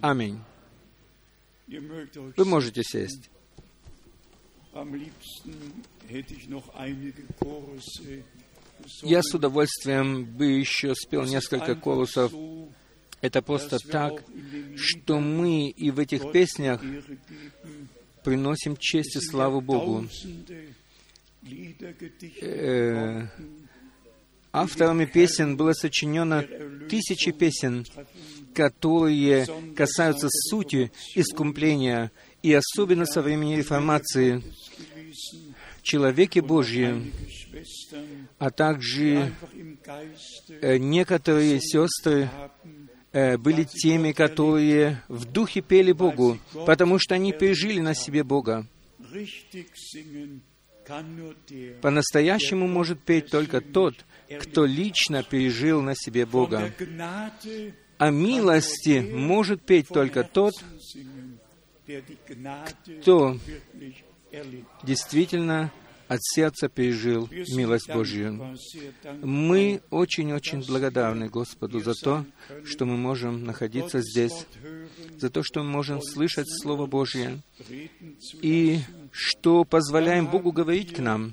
Аминь. Вы можете сесть. Я с удовольствием бы еще спел несколько колусов. Это просто так, что мы и в этих песнях приносим честь и славу Богу. Э, Авторами песен было сочинено тысячи песен, которые касаются сути искупления, и особенно со времени реформации, человеки Божьи, а также э, некоторые сестры э, были теми, которые в духе пели Богу, потому что они пережили на себе Бога. По-настоящему может петь только тот, кто лично пережил на себе Бога. О милости может петь только тот, кто действительно от сердца пережил милость Божью. Мы очень-очень благодарны Господу за то, что мы можем находиться здесь, за то, что мы можем слышать Слово Божье, и что позволяем Богу говорить к нам.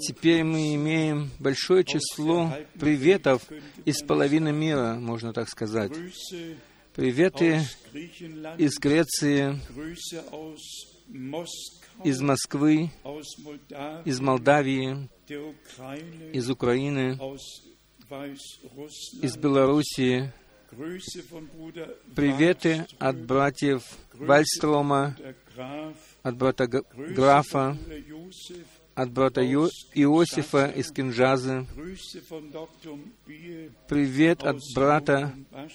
Теперь мы имеем большое число приветов из половины мира, можно так сказать. Приветы из Греции, из Москвы, из Молдавии, из Украины, из Белоруссии. Приветы от братьев Вальстрома, от брата Графа, от брата Ю- Иосифа из Кинжазы. Привет от брата.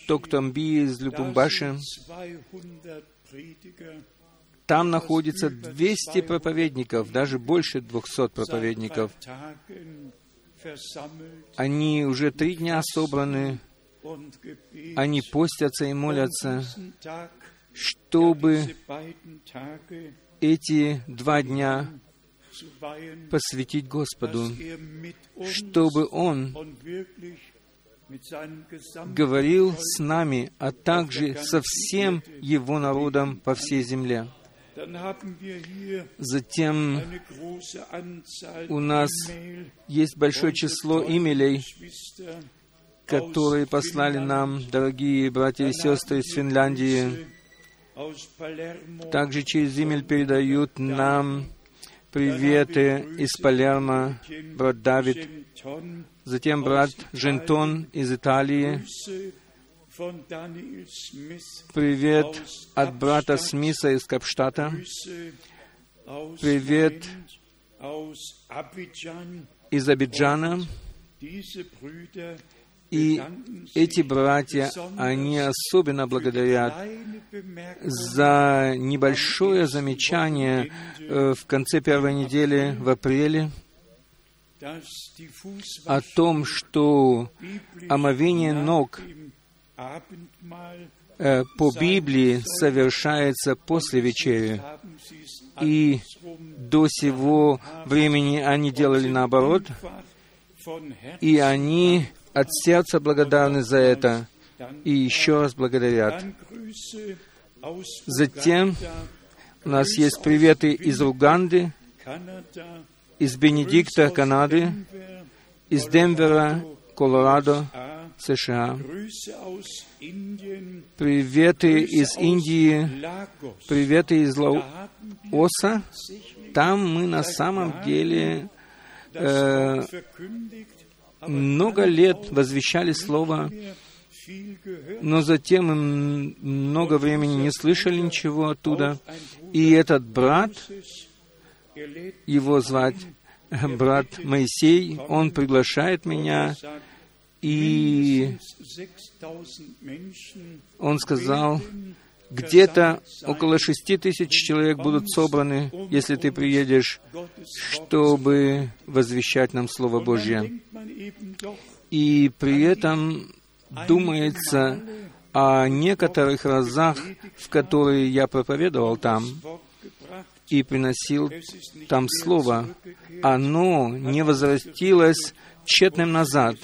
Токтамби из Любумбаши. sind 200 Prediger, Там находится 200 проповедников, даже больше 200 seit проповедников. Они уже три дня собраны, они постятся и молятся, чтобы эти два дня посвятить Господу, чтобы Он говорил с нами, а также со всем Его народом по всей земле. Затем у нас есть большое число Geschwister которые послали нам дорогие братья и сестры из Финляндии. Также через имель передают нам приветы из Палермо, брат Давид, затем брат Жентон из Италии, привет от брата Смиса из Капштата, Привет. Из Абиджана. И эти братья, они особенно благодарят за небольшое замечание э, в конце первой недели в апреле о том, что омовение ног э, по Библии совершается после вечери. И до сего времени они делали наоборот, и они от сердца благодарны за это и еще раз благодарят. Затем у нас есть приветы из Уганды, из Бенедикта, Канады, из Денвера, Колорадо, США. Приветы из Индии, приветы из Лаоса. Там мы на самом деле das много лет возвещали Слово, но затем много времени не слышали ничего оттуда. И этот брат, его звать брат Моисей, он приглашает меня, и mindestens 6000 Menschen он сказал, где-то около шести тысяч человек будут собраны, если ты приедешь, чтобы возвещать нам Слово Божье. И при этом думается о некоторых разах, в которые я проповедовал там и приносил там Слово. Оно не возвратилось тщетным назад.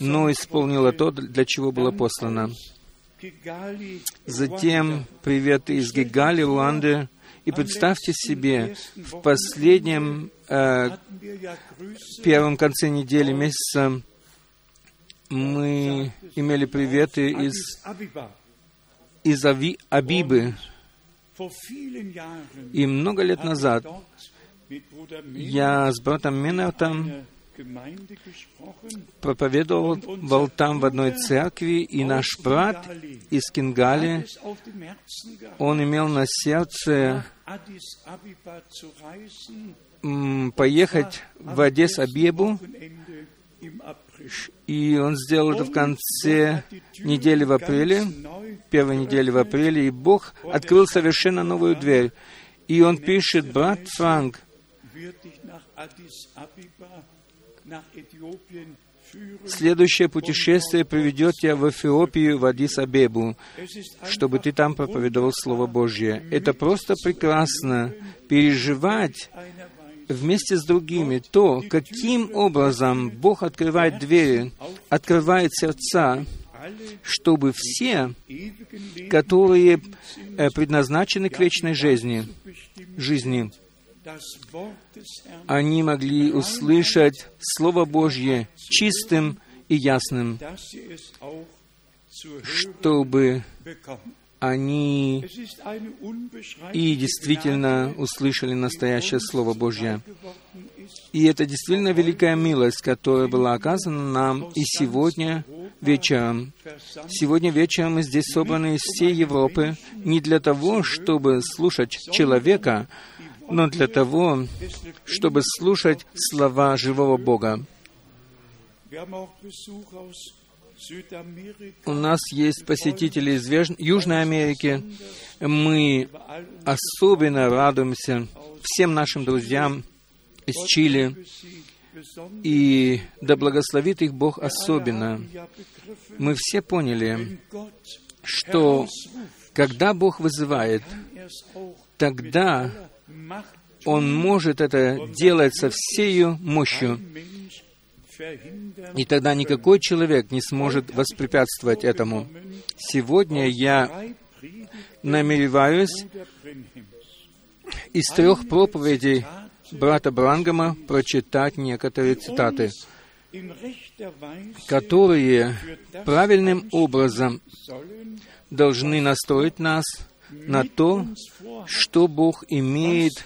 но исполнила то, для чего была послана. Затем привет из Гигали, Руанды. И представьте себе, в последнем э, первом конце недели месяца мы имели приветы из, из Ави, Абибы. И много лет назад я с братом Менартом проповедовал там в одной церкви, и наш брат из Кингали, он имел на сердце поехать в Адес-Абебу, и он сделал это в конце недели в апреле, первой недели в апреле, и Бог открыл совершенно новую дверь. И он пишет, брат Франк, Следующее путешествие приведет тебя в Эфиопию, в Адис-Абебу, чтобы ты там проповедовал Слово Божье. Это просто прекрасно переживать вместе с другими то, каким образом Бог открывает двери, открывает сердца, чтобы все, которые э, предназначены к вечной жизни, жизни, они могли услышать Слово Божье чистым и ясным, чтобы они и действительно услышали настоящее Слово Божье. И это действительно великая милость, которая была оказана нам и сегодня вечером. Сегодня вечером мы здесь собраны из всей Европы не для того, чтобы слушать человека, но для того, чтобы слушать слова живого Бога. У нас есть посетители из Южной Америки. Мы особенно радуемся всем нашим друзьям из Чили. И да благословит их Бог особенно. Мы все поняли, что когда Бог вызывает, тогда он может это делать со всею мощью. И тогда никакой человек не сможет воспрепятствовать этому. Сегодня я намереваюсь из трех проповедей брата Брангама прочитать некоторые цитаты, которые правильным образом должны настроить нас на то, что Бог имеет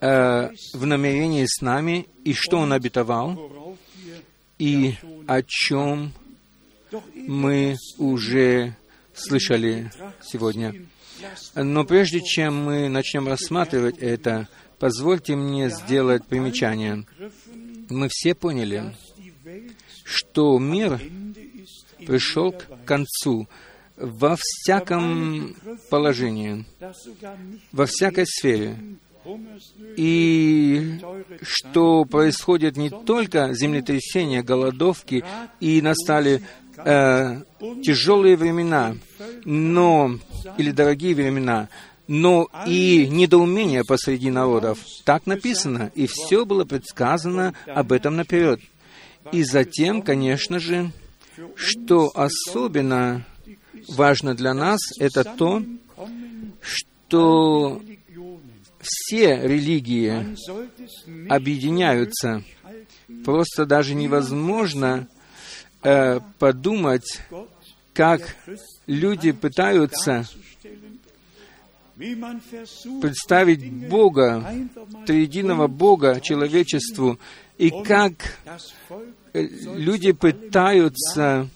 э, в намерении с нами и что Он обетовал, и о чем мы уже слышали сегодня. Но прежде чем мы начнем рассматривать это, позвольте мне сделать примечание. Мы все поняли, что мир пришел к концу во всяком положении, во всякой сфере. И что происходит не только землетрясения, голодовки, и настали э, тяжелые времена, но, или дорогие времена, но и недоумение посреди народов. Так написано, и все было предсказано об этом наперед. И затем, конечно же, что особенно важно для нас, это то, что все религии объединяются. Просто даже невозможно э, подумать, как люди пытаются представить Бога, триединого Бога человечеству, и как э, люди пытаются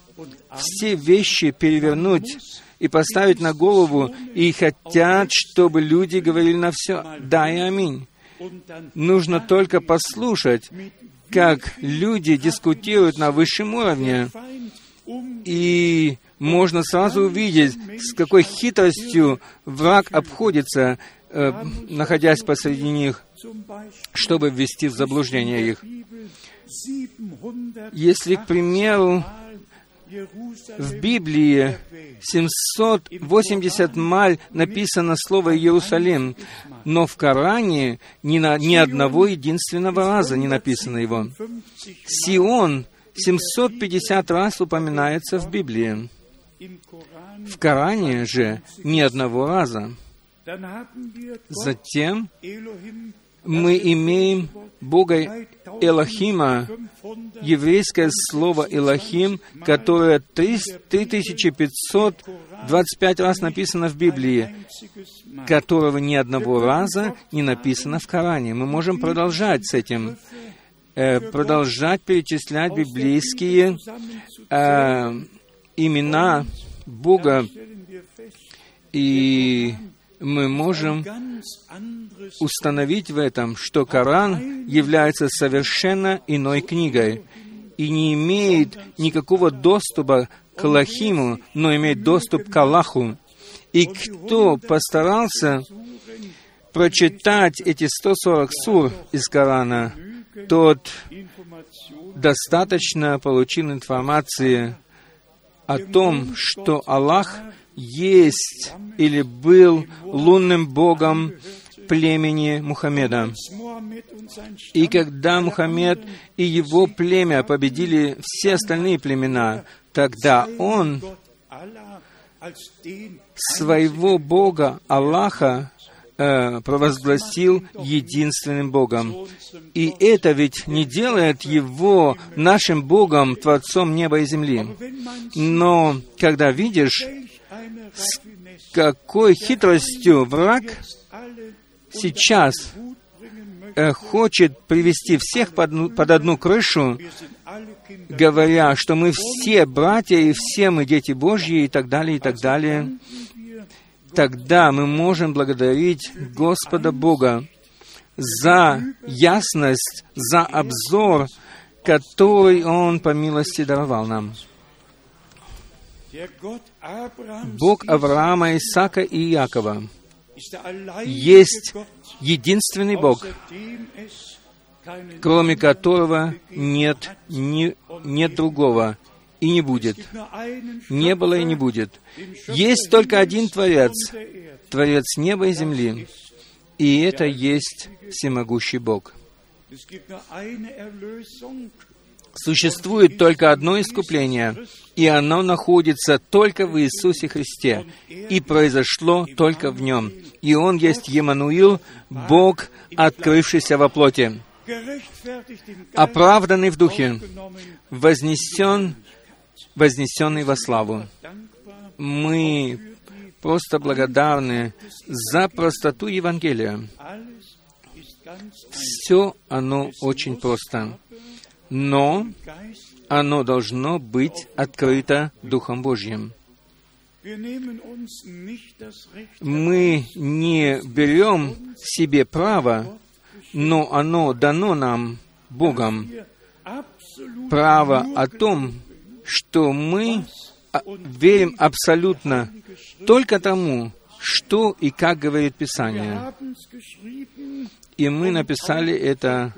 все вещи перевернуть и поставить на голову, и хотят, чтобы люди говорили на все «да» и «аминь». Нужно только послушать, как люди дискутируют на высшем уровне, и можно сразу увидеть, с какой хитростью враг обходится, э, находясь посреди них, чтобы ввести в заблуждение их. Если, к примеру, в Библии 780 маль написано слово «Иерусалим», но в Коране ни, на, ни одного единственного раза не написано его. Сион 750 раз упоминается в Библии. В Коране же ни одного раза. Затем мы имеем Бога Элохима, еврейское слово Элохим, которое 3525 раз написано в Библии, которого ни одного раза не написано в Коране. Мы можем продолжать с этим, э, продолжать перечислять библейские э, имена Бога, и мы можем установить в этом, что Коран является совершенно иной книгой и не имеет никакого доступа к Аллахиму, но имеет доступ к Аллаху. И кто постарался прочитать эти 140 сур из Корана, тот достаточно получил информации о том, что Аллах есть или был лунным богом племени Мухаммеда. И когда Мухаммед и его племя победили все остальные племена, тогда он своего Бога Аллаха э, провозгласил единственным Богом. И это ведь не делает его нашим Богом, Творцом неба и земли. Но когда видишь, с какой хитростью враг сейчас э, хочет привести всех под, под одну крышу, говоря, что мы все братья и все мы дети Божьи и так далее, и так далее, тогда мы можем благодарить Господа Бога за ясность, за обзор, который Он по милости даровал нам. Бог Авраама, Исаака и Якова есть единственный Бог, кроме которого нет, ни, нет другого и не будет. Не было и не будет. Есть только один Творец, Творец неба и земли, и это есть всемогущий Бог. Существует только одно искупление, и оно находится только в Иисусе Христе, и произошло только в Нем. И Он есть Емануил, Бог, открывшийся во плоти, оправданный в Духе, вознесен, вознесенный во славу. Мы просто благодарны за простоту Евангелия. Все оно очень просто но оно должно быть открыто Духом Божьим. Мы не берем себе право, но оно дано нам Богом, право о том, что мы верим абсолютно только тому, что и как говорит Писание. И мы написали это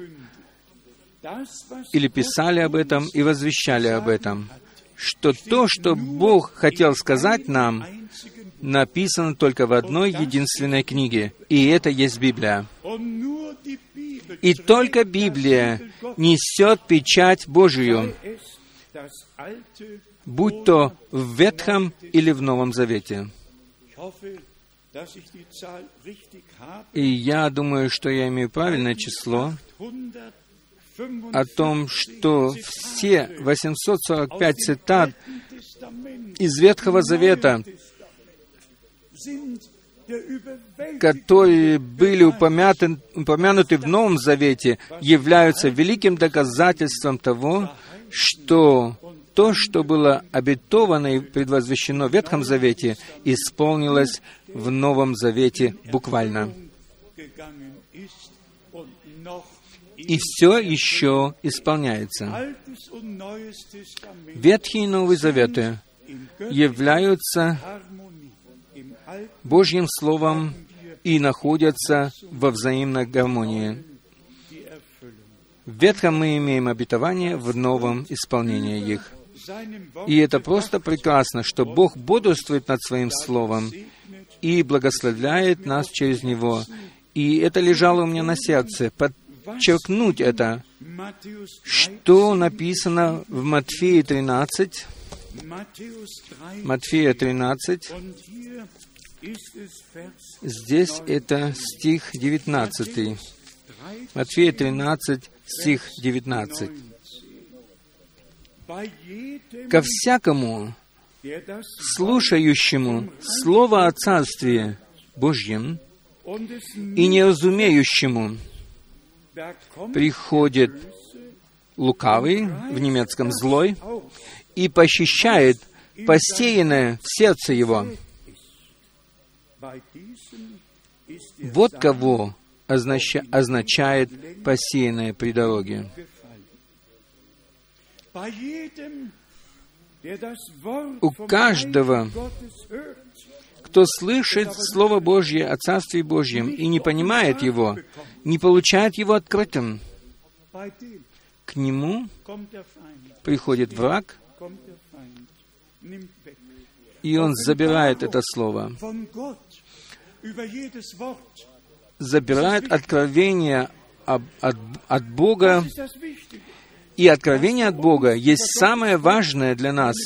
или писали об этом и возвещали об этом, что то, что Бог хотел сказать нам, написано только в одной единственной книге, и это есть Библия. И только Библия несет печать Божию, будь то в Ветхом или в Новом Завете. И я думаю, что я имею правильное число, о том, что все 845 цитат из Ветхого Завета, которые были упомянуты, упомянуты в Новом Завете, являются великим доказательством того, что то, что было обетовано и предвозвещено в Ветхом Завете, исполнилось в Новом Завете буквально и все еще исполняется. Ветхий и Новый Заветы являются Божьим Словом и находятся во взаимной гармонии. В Ветхом мы имеем обетование, в Новом — исполнение их. И это просто прекрасно, что Бог бодрствует над Своим Словом и благословляет нас через Него. И это лежало у меня на сердце, под подчеркнуть это, что 13, написано в Матфея 13, Matthäus 13, Матфея 13, und hier ist es Vers здесь это стих 19. 13, Матфея 13, стих 19. bei jedem, «Ко всякому, слушающему Слово о Царстве Божьем и не разумеющему, приходит лукавый, в немецком злой, и похищает посеянное в сердце его. Вот кого означа- означает посеянное при дороге. У каждого, кто слышит Слово Божье о Царстве Божьем и не понимает его, не получает его открытым, к нему приходит враг, и он забирает это слово, забирает откровение об- от, от Бога, И откровение от Бога есть самое важное для нас,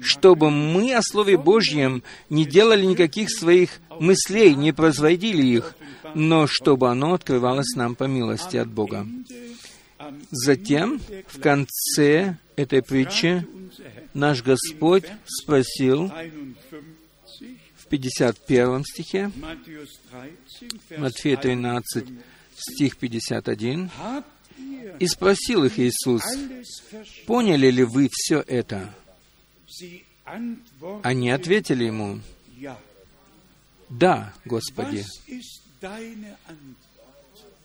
чтобы мы о Слове Божьем не делали никаких своих мыслей, не производили их, но чтобы оно открывалось нам по милости от Бога. Затем, в конце этой притчи, наш Господь спросил 51, в 51 стихе, Matthäus 13, Vers Матфея 13, stich 51, Habt ihr и спросил их Иисус? «Поняли ли вы все это?» Они ответили ему. «Да, Господи».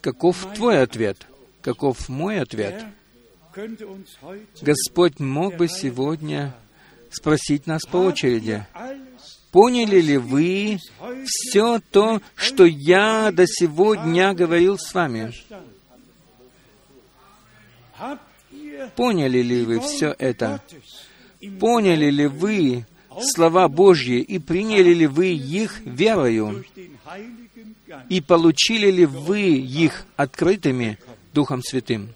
Каков твой ответ? Каков мой ответ? Господь мог бы сегодня спросить нас по очереди, поняли ли вы все то, что я до сегодня говорил с вами? Поняли ли вы все это? Поняли ли вы слова Божьи и приняли ли вы их верою? И получили ли вы их открытыми Духом Святым?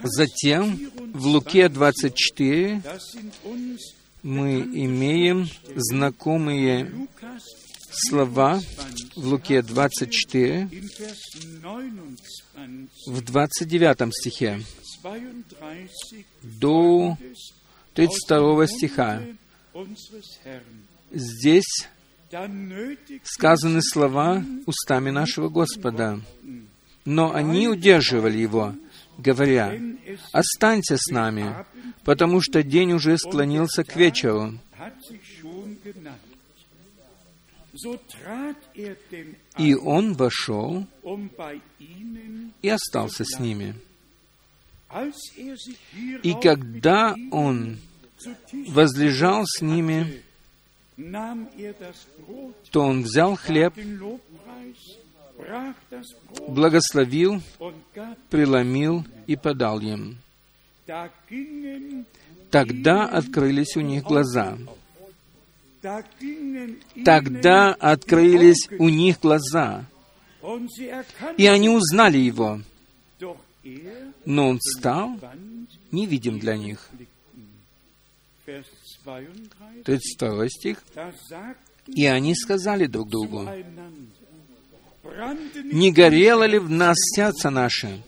Затем в Луке 24 das sind uns мы имеем знакомые слова в Луке 24 im Vers 29, в 29 стихе 32 до des 32 стиха. Здесь сказаны слова устами нашего Господа. Но они удерживали его, говоря, «Останься с нами, потому что день уже склонился к вечеру». И он вошел и остался с ними. er И когда он возлежал с ними, er то он взял хлеб, благословил, преломил и подал им. Тогда открылись у них глаза. Тогда открылись у них глаза, и они узнали его, но он стал невидим для них. Vers 32, 32 стих. И они сказали друг другу, «Не горело ли в нас сердце наше,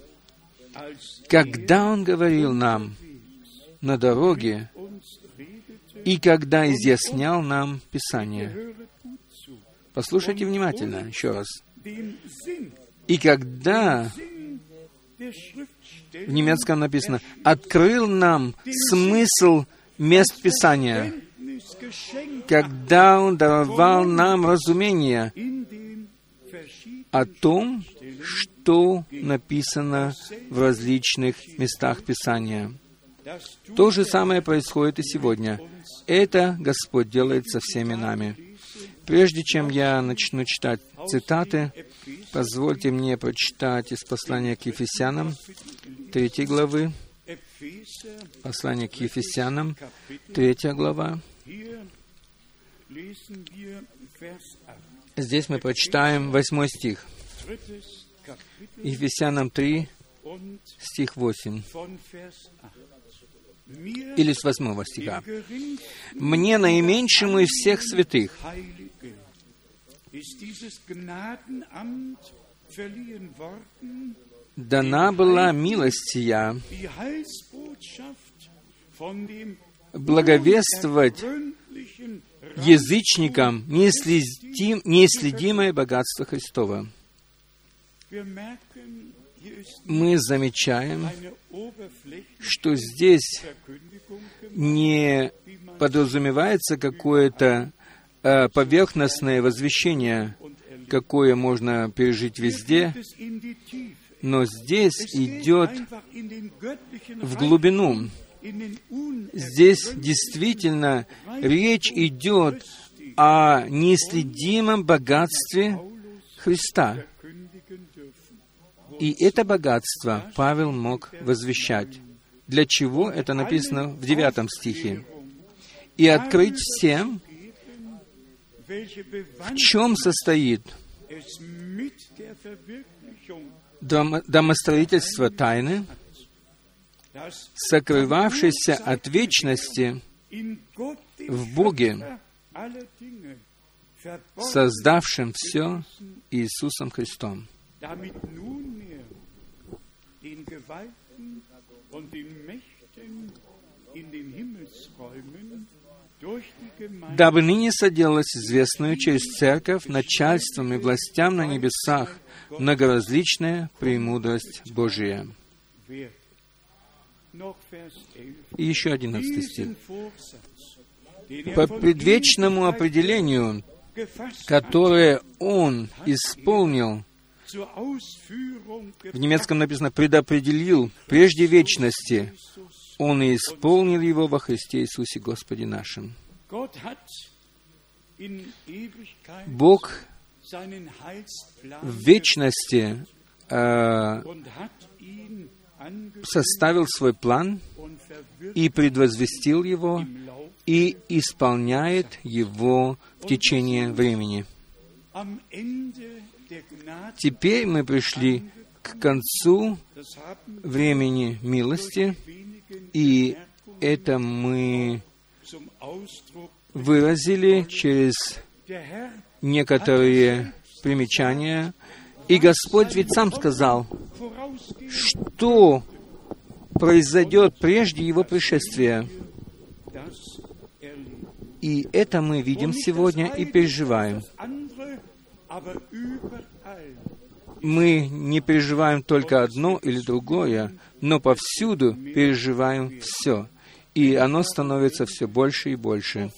когда Он говорил нам на дороге и когда изъяснял нам Писание?» Послушайте внимательно еще раз. И когда в немецком написано «открыл нам смысл мест Писания», когда Он даровал нам разумение о том, что написано в различных местах Писания. То же самое происходит и сегодня. Это Господь делает со всеми нами. Прежде чем я начну читать цитаты, позвольте мне прочитать из послания к Ефесянам, третьей главы, Epheser послание к Ефесянам, третья глава. Hier lesen wir Vers 8. Здесь мы прочитаем восьмой стих. Ефесянам 3, und стих 8, или с 8 стиха. «Мне, наименьшему из всех святых, дана была милость сия, благовествовать язычникам неследим- неисследимое богатство Христова». Мы замечаем, что здесь не подразумевается какое-то э, поверхностное возвещение, какое можно пережить везде, но здесь идет в глубину. Здесь действительно речь идет о неисследимом богатстве Христа. И это богатство Павел мог возвещать. Для чего это написано в девятом стихе? И открыть всем, в чем состоит домостроительство тайны, сокрывавшейся от вечности в Боге, создавшим все Иисусом Христом. Дабы ныне соделалась известную через церковь начальством и властям на небесах многоразличная премудрость Божия. wird. Noch Vers 11. И еще одиннадцатый стих. Er По предвечному определению, которое Он исполнил, Ausführung в немецком написано «предопределил прежде вечности», Он и исполнил его во Христе Иисусе Господе нашим. Бог в вечности э, составил свой план и предвозвестил его и исполняет его в течение времени. Теперь мы пришли к концу времени милости, и это мы выразили через некоторые примечания. И Господь ведь сам сказал, что произойдет прежде Его пришествия. И это мы видим сегодня и переживаем. Мы не переживаем только одно или другое, но повсюду переживаем все. И оно становится все больше и больше.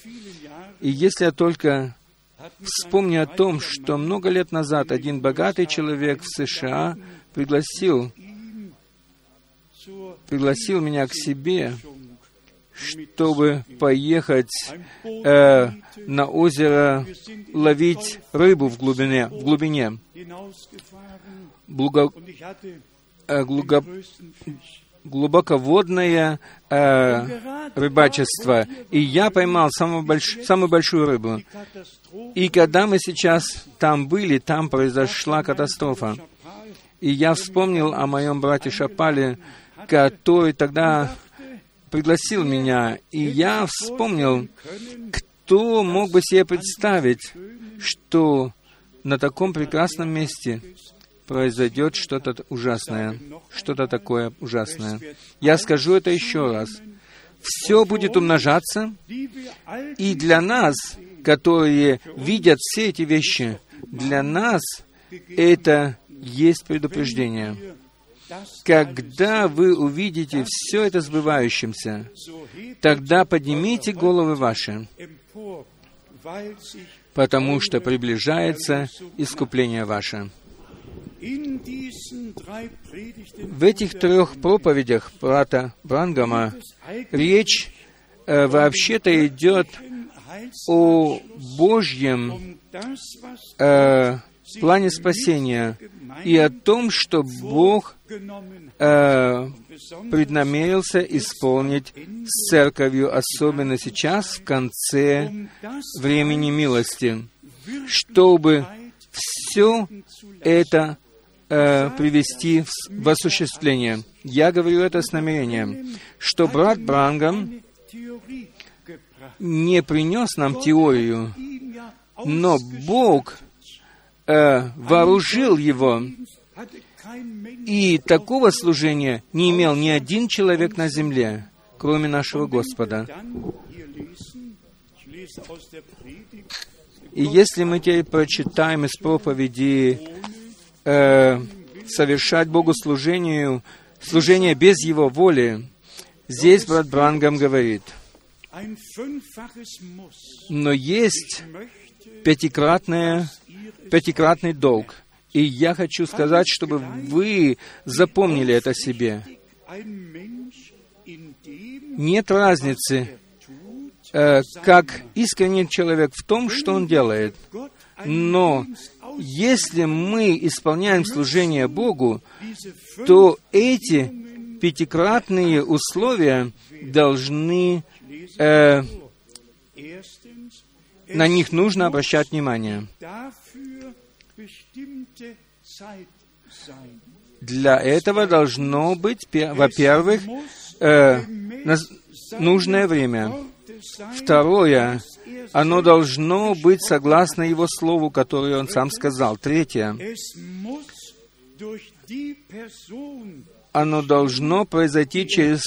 И если я только вспомню о том, что много лет назад один богатый человек в США пригласил, пригласил меня к себе, чтобы поехать э, на озеро ловить рыбу в глубине, в глубине, hatte э, глуго- глубоководное э, рыбачество. И я поймал самую, больш- самую большую рыбу. И когда мы сейчас там были, там произошла катастрофа. И я вспомнил о моем брате Шапале, который тогда пригласил меня. И я вспомнил, кто мог бы себе представить, что на таком прекрасном месте произойдет что-то ужасное, что-то такое ужасное. Я скажу это еще раз. Все будет умножаться, и для нас, которые видят все эти вещи, для нас это есть предупреждение. Когда вы увидите все это сбывающимся, тогда поднимите головы ваши, потому что приближается искупление ваше. В этих трех проповедях брата Брангама речь э, вообще-то идет о Божьем э, плане спасения и о том, что Бог э, преднамерился исполнить с церковью, особенно сейчас, в конце времени милости, чтобы все это э, привести в, в осуществление. Я говорю это с намерением, что брат Брангам не принес нам теорию, но Бог э, вооружил его, и такого служения не имел ни один человек на земле, кроме нашего Господа. И если мы теперь прочитаем из проповеди э, «Совершать Богу служению, служение без Его воли», здесь брат Брангам говорит, но есть пятикратное, пятикратный долг. И я хочу сказать, чтобы вы запомнили это себе. Нет разницы, э, как искренний человек в том, что он делает. Но если мы исполняем служение Богу, то эти пятикратные условия должны, э, на них нужно обращать внимание. Для этого должно быть, пе- во-первых, э, нужное время. Второе, оно должно быть согласно Его Слову, которое Он сам сказал. Третье, оно должно произойти через,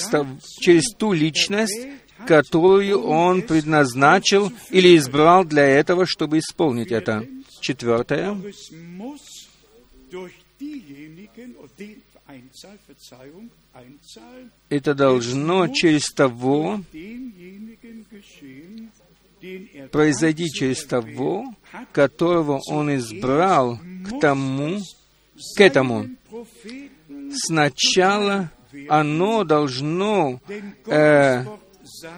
через ту личность, которую Он предназначил или избрал для этого, чтобы исполнить это. Четвертое, это должно через того er произойти через того, которого Он избрал к тому, к этому. Сначала оно должно э,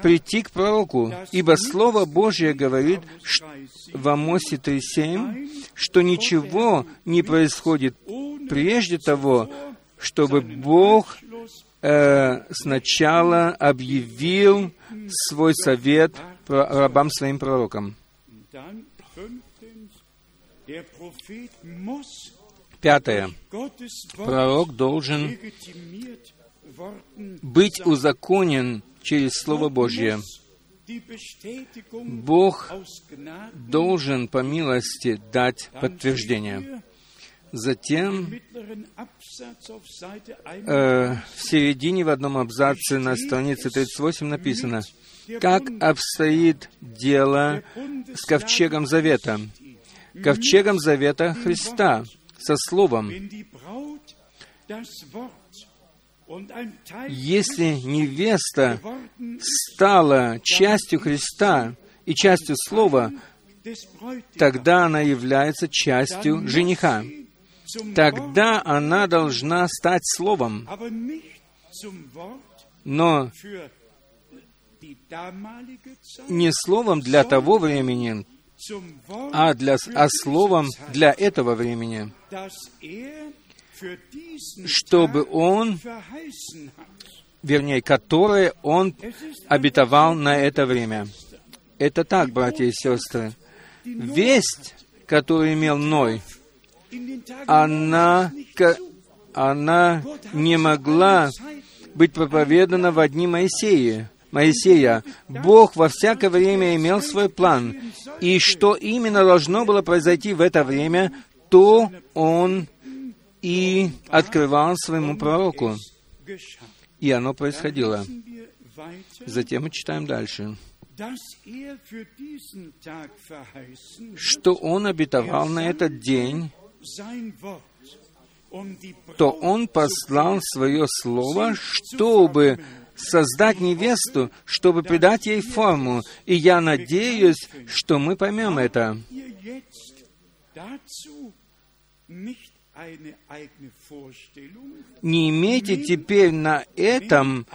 прийти к пророку, ибо Слово Божье говорит в Амосе 3.7, что ничего не происходит прежде того, чтобы Бог э, сначала объявил свой совет рабам своим пророкам. Пятое. Пророк должен быть узаконен через Слово Божье. Бог должен по милости дать подтверждение. Затем э, в середине в одном абзаце на странице 38 написано, как обстоит дело с ковчегом завета. Ковчегом завета Христа, со Словом. Если невеста стала частью Христа и частью Слова, тогда она является частью жениха. Тогда она должна стать Словом, но не Словом для того времени, а, для, а Словом для этого времени, чтобы Он, вернее, которое Он обетовал на это время. Это так, братья и сестры. Весть, которую имел Ной, она, она не могла быть проповедана в дни Моисея. Моисея. Бог во всякое время имел свой план. И что именно должно было произойти в это время, то Он и открывал своему пророку. И оно происходило. Затем мы читаем дальше, что Он обетовал на этот день, то Он послал Свое Слово, чтобы создать невесту, чтобы придать ей форму. И я надеюсь, что мы поймем это. Не имейте теперь на этом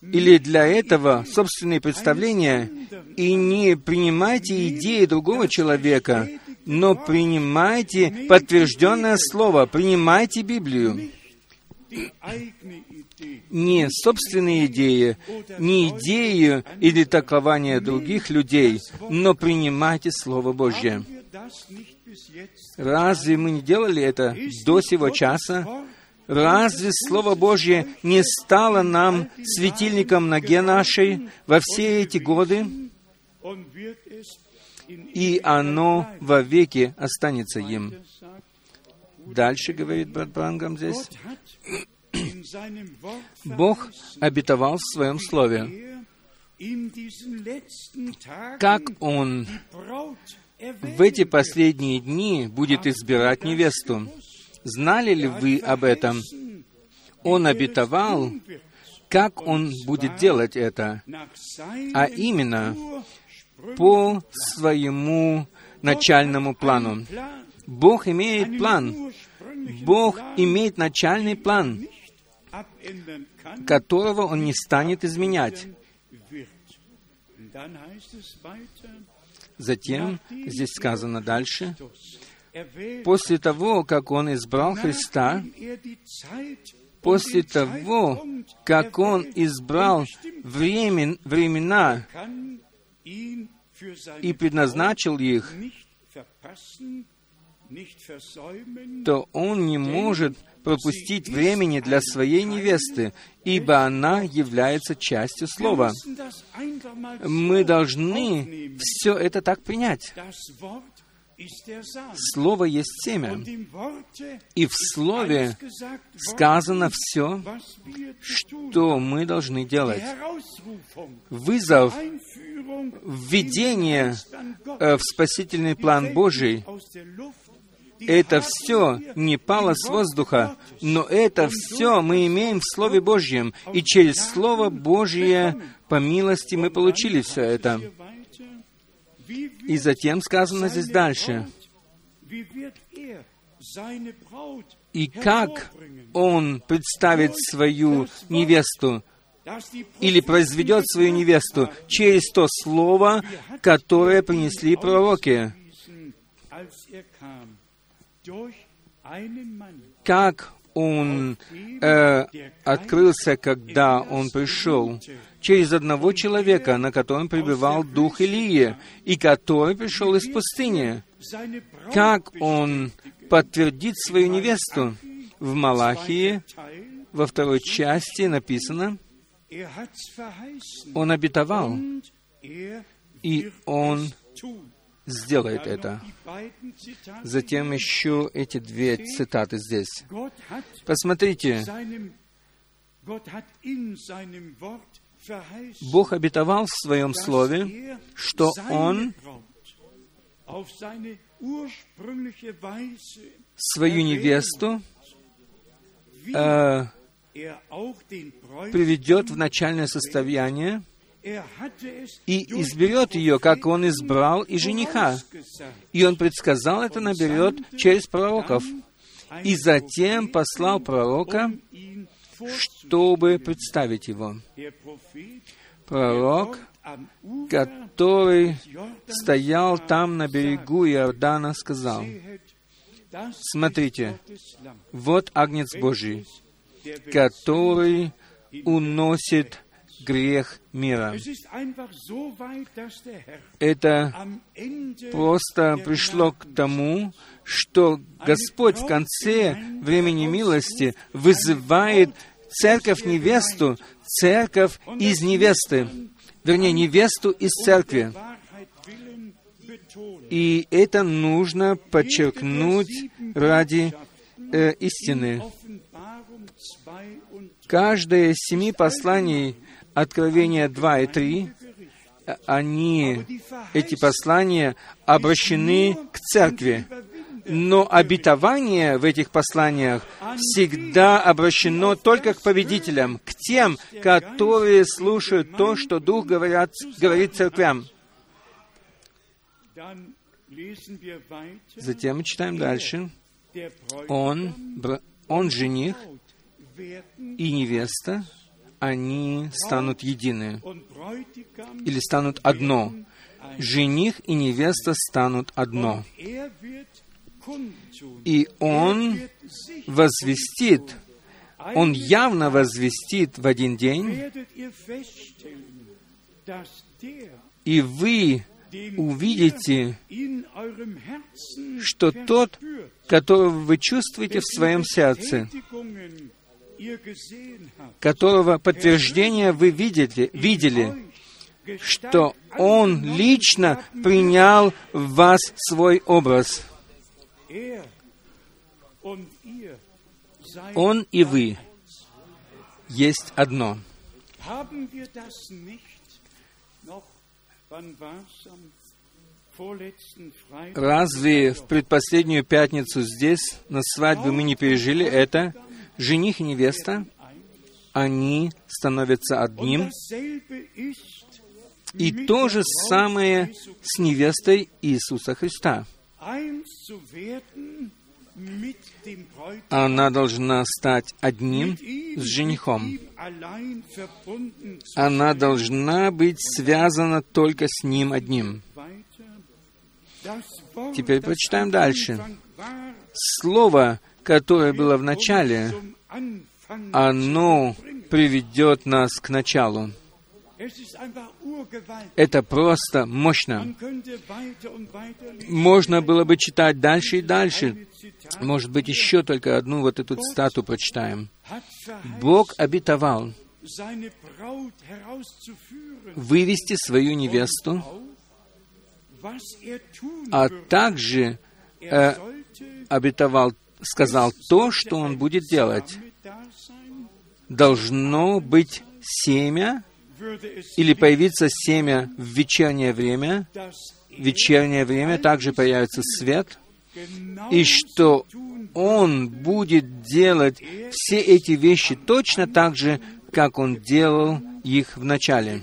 или для этого собственные представления и не принимайте идеи другого человека, но принимайте подтвержденное слово, принимайте Библию. Не собственные идеи, не идеи или толкования других людей, но принимайте Слово Божье. Разве мы не делали это до сего часа? Разве Слово Божье не стало нам светильником ноге нашей во все эти годы? И оно вовеки останется им. Дальше говорит брат Брангам здесь. Бог обетовал в Своем Слове, как Он в эти последние дни будет избирать невесту. Знали ли вы об этом? Он обетовал, как Он будет делать это, а именно по своему начальному плану. Бог имеет план. Бог имеет начальный план, которого Он не станет изменять. Затем, здесь сказано дальше, после того, как Он избрал Христа, после того, как Он избрал времен, времена и предназначил их, то Он не может пропустить времени для своей невесты, ибо она является частью Слова. Мы должны все это так принять. Слово есть семя. И в Слове сказано все, что мы должны делать. Вызов, введение э, в спасительный план Божий это все не пало с воздуха, но это все мы имеем в Слове Божьем, и через Слово Божье по милости мы получили все это. И затем сказано здесь дальше, и как он представит свою невесту, или произведет свою невесту через то слово, которое принесли пророки как он э, открылся, когда он пришел, через одного человека, на котором пребывал дух Илии, и который пришел из пустыни. Как он подтвердит свою невесту? В Малахии, во второй части написано, он обетовал, и он сделает это. Затем еще эти две цитаты здесь. Посмотрите, Бог обетовал в Своем Слове, что Он свою невесту э, приведет в начальное состояние, и изберет ее, как он избрал и жениха. И он предсказал это наберет через пророков. И затем послал пророка, чтобы представить его. Пророк, который стоял там на берегу Иордана, сказал, «Смотрите, вот Агнец Божий, который уносит грех мира. Это просто пришло к тому, что Господь в конце времени милости вызывает церковь-невесту, церковь из невесты, вернее, невесту из церкви. И это нужно подчеркнуть ради э, истины. Каждое из семи посланий Откровения 2 и 3, они, эти послания, обращены к церкви. Но обетование в этих посланиях всегда обращено только к победителям, к тем, которые слушают то, что Дух говорят, говорит церквям. Затем мы читаем дальше. Он, он жених и невеста, они станут едины или станут одно. Жених и невеста станут одно. И он возвестит, он явно возвестит в один день, и вы увидите, что тот, которого вы чувствуете в своем сердце, которого подтверждение вы видите, видели, что Он лично принял в вас свой образ. Он и вы есть одно. Разве в предпоследнюю пятницу здесь, на свадьбе, мы не пережили это? Жених и невеста, они становятся одним. И то же самое с невестой Иисуса Христа. Она должна стать одним с женихом. Она должна быть связана только с ним одним. Теперь прочитаем дальше. Слово, которое было в начале, оно приведет нас к началу. Это просто мощно. Можно было бы читать дальше и дальше. Может быть, еще только одну вот эту цитату прочитаем. Бог обетовал вывести свою невесту, а также э, обетовал, сказал то, что он будет делать. Должно быть семя, или появиться семя в вечернее время, в вечернее время также появится свет, и что Он будет делать все эти вещи точно так же, как Он делал их в начале.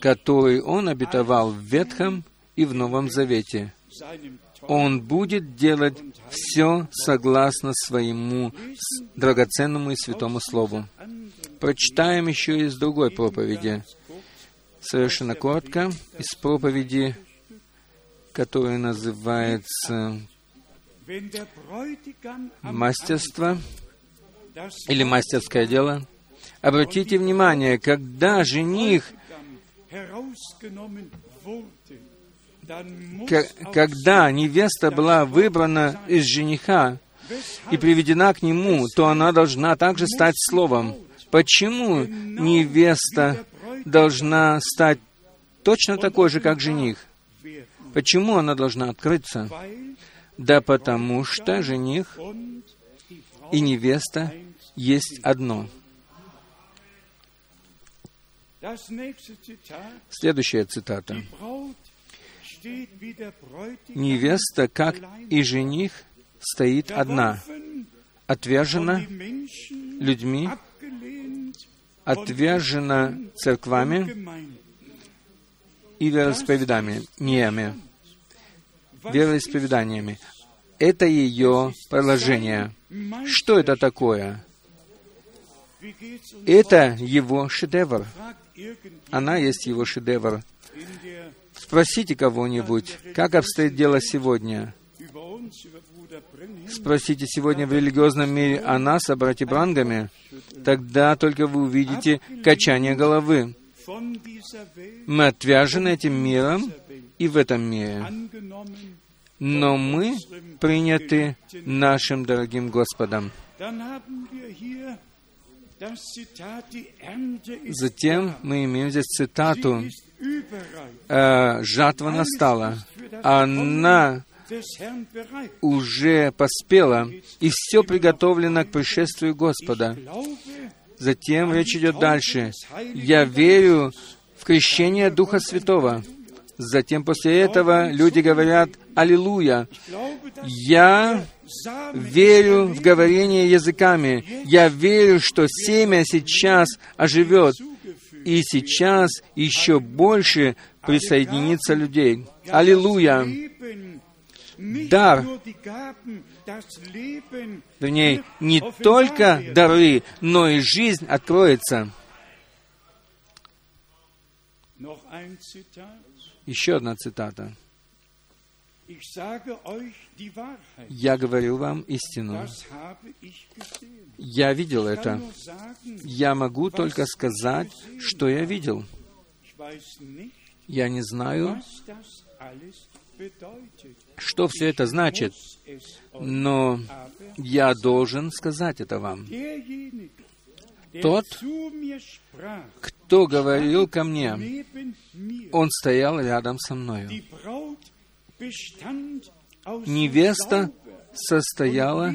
который Он обетовал в Ветхом и в Новом Завете он будет делать все согласно своему драгоценному и святому Слову. Прочитаем еще из другой проповеди, совершенно коротко, из проповеди, которая называется «Мастерство» или «Мастерское дело». Обратите внимание, когда жених когда невеста была выбрана из жениха и приведена к нему, то она должна также стать словом. Почему невеста должна стать точно такой же, как жених? Почему она должна открыться? Да потому что жених и невеста есть одно. Следующая цитата невеста, как и жених, стоит одна, отвержена людьми, отвержена церквами и вероисповеданиями. Вероисповеданиями. Это ее положение. Что это такое? Это его шедевр. Она есть его шедевр. Спросите кого-нибудь, как обстоит дело сегодня. Спросите сегодня в религиозном мире о нас, о брате Брангаме, тогда только вы увидите качание головы. Мы отвяжены этим миром и в этом мире. Но мы приняты нашим дорогим Господом. Затем мы имеем здесь цитату э, «Жатва настала, она уже поспела, и все приготовлено к пришествию Господа». Затем речь идет дальше. «Я верю в крещение Духа Святого». Затем после этого люди говорят «Аллилуйя». Я верю в говорение языками. Я верю, что семя сейчас оживет. И сейчас еще больше присоединится людей. Аллилуйя! Дар, вернее, не только дары, но и жизнь откроется. Еще одна цитата. Я говорю вам истину. Я видел это. Я могу только сказать, что я видел. Я не знаю, что все это значит, но я должен сказать это вам. Тот, кто говорил ко мне, он стоял рядом со мною. Невеста состояла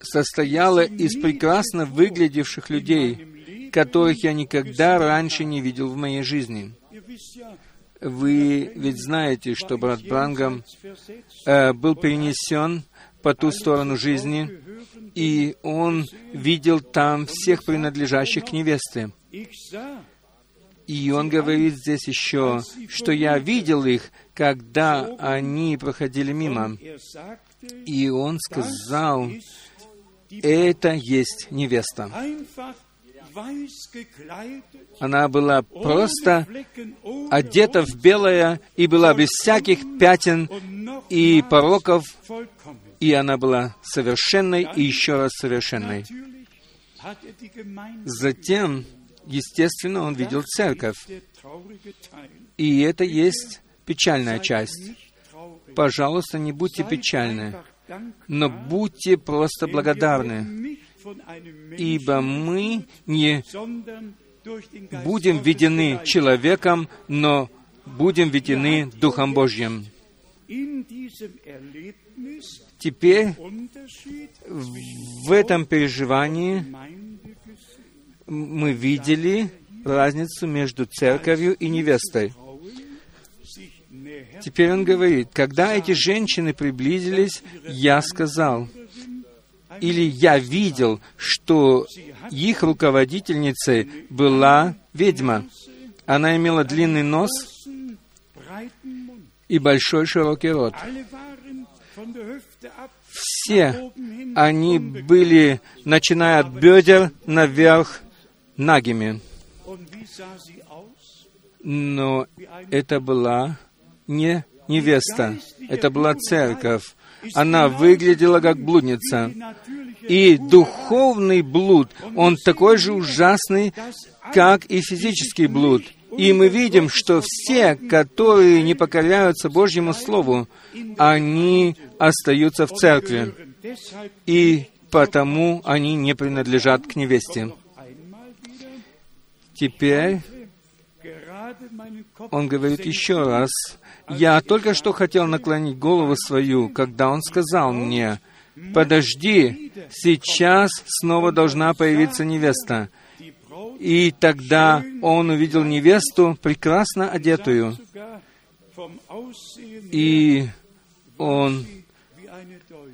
состояла из прекрасно выглядевших людей, которых я никогда раньше не видел в моей жизни. Вы ведь знаете, что брат Брангам э, был перенесен по ту сторону жизни, и он видел там всех принадлежащих к невесте. И он говорит здесь еще, что я видел их, когда они проходили мимо. И он сказал, это есть невеста. Она была просто одета в белое и была без всяких пятен и пороков, и она была совершенной и еще раз совершенной. Затем, естественно, он видел церковь. И это есть печальная часть. Пожалуйста, не будьте печальны, но будьте просто благодарны, ибо мы не будем ведены человеком, но будем ведены Духом Божьим. Теперь в этом переживании мы видели разницу между церковью и невестой. Теперь он говорит, когда эти женщины приблизились, я сказал, или я видел, что их руководительницей была ведьма. Она имела длинный нос и большой широкий рот. Все они были, начиная от бедер наверх, нагими. Но это была не невеста, это была церковь. Она выглядела как блудница. И духовный блуд, он такой же ужасный, как и физический блуд. И мы видим, что все, которые не покоряются Божьему Слову, они остаются в церкви. И потому они не принадлежат к невесте. Теперь он говорит еще раз, «Я только что хотел наклонить голову свою, когда он сказал мне, «Подожди, сейчас снова должна появиться невеста». И тогда он увидел невесту, прекрасно одетую. И он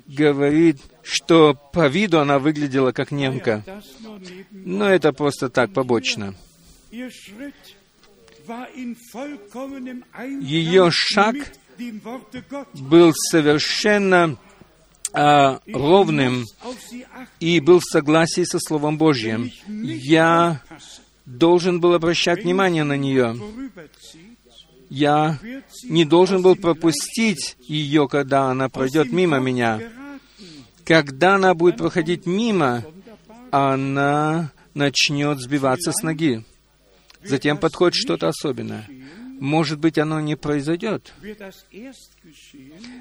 говорит, что по виду она выглядела как немка. Но это просто так, побочно. Ее шаг был совершенно а, ровным и был в согласии со Словом Божьим. Я должен был обращать внимание на нее. Я не должен был пропустить ее, когда она пройдет мимо меня. Когда она будет проходить мимо, она начнет сбиваться с ноги. Затем подходит что-то особенное. Может быть, оно не произойдет.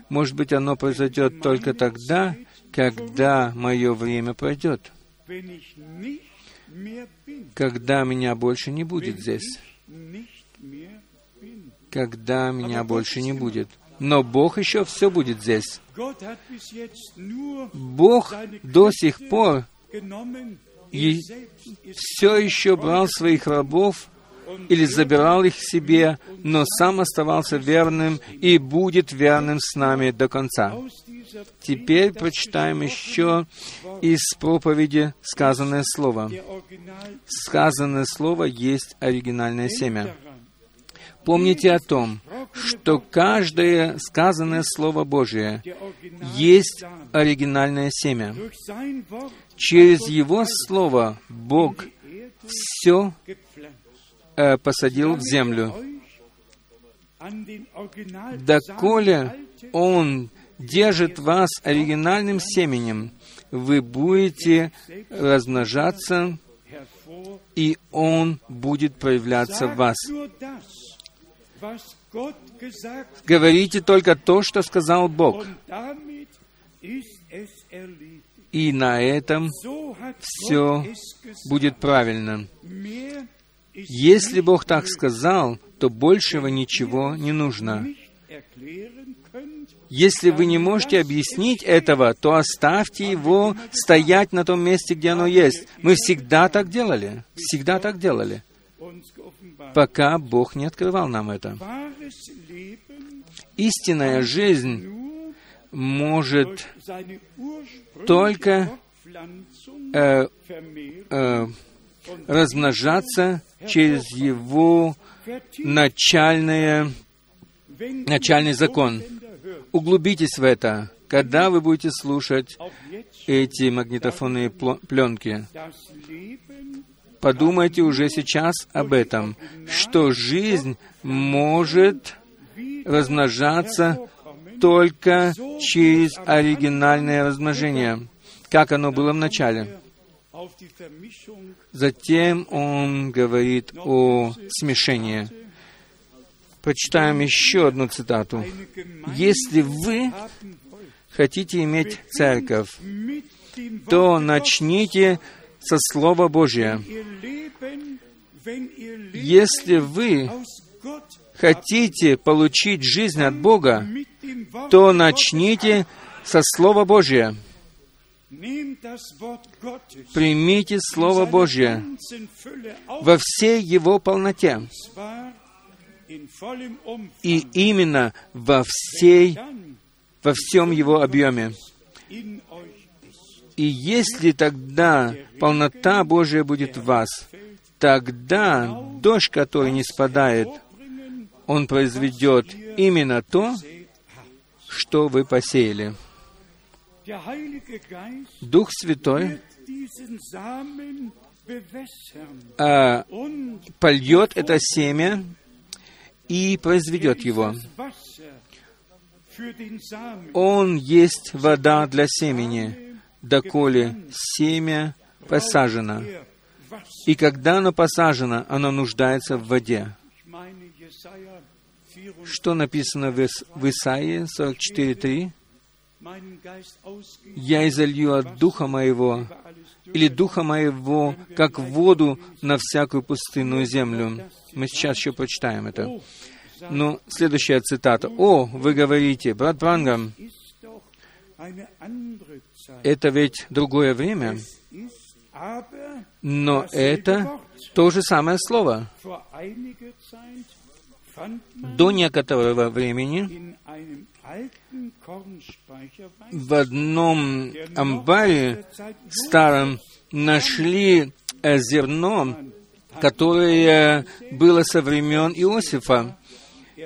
Может быть, оно произойдет только тогда, когда мое время пройдет. Когда меня больше не будет здесь. Когда меня больше не будет. Но Бог еще все будет здесь. Бог до сих пор и все еще брал своих рабов или забирал их себе, но сам оставался верным и будет верным с нами до конца. Теперь прочитаем еще из проповеди сказанное слово. Сказанное слово есть оригинальное семя. Помните о том, что каждое сказанное Слово Божие есть оригинальное семя. Через Его Слово Бог все э, посадил в землю. Доколе Он держит вас оригинальным семенем, вы будете размножаться, и Он будет проявляться в вас. Говорите только то, что сказал Бог. И на этом все будет правильно. Если Бог так сказал, то большего ничего не нужно. Если вы не можете объяснить этого, то оставьте его стоять на том месте, где оно есть. Мы всегда так делали. Всегда так делали. Пока Бог не открывал нам это. Истинная жизнь может только э, э, размножаться через его начальное, начальный закон. Углубитесь в это, когда вы будете слушать эти магнитофонные пленки. Подумайте уже сейчас об этом, что жизнь может размножаться только через оригинальное размножение, как оно было в начале. Затем он говорит о смешении. Прочитаем еще одну цитату. «Если вы хотите иметь церковь, то начните со Слова Божия. Если вы хотите получить жизнь от Бога, то начните со Слова Божия. Примите Слово Божье во всей его полноте. И именно во всей, во всем его объеме. И если тогда полнота Божия будет в вас, тогда дождь, который не спадает, он произведет именно то, что вы посеяли. Дух Святой а, польет это семя и произведет его. Он есть вода для семени, доколе семя посажено. И когда оно посажено, оно нуждается в воде. Что написано в Исаии 44.3? «Я изолью от Духа Моего, или Духа Моего, как воду на всякую пустынную землю». Мы сейчас еще прочитаем это. Ну, следующая цитата. «О, вы говорите, брат Брангам, это ведь другое время, но это то же самое слово. До некоторого времени в одном амбаре старом нашли э, зерно, которое было со времен Иосифа,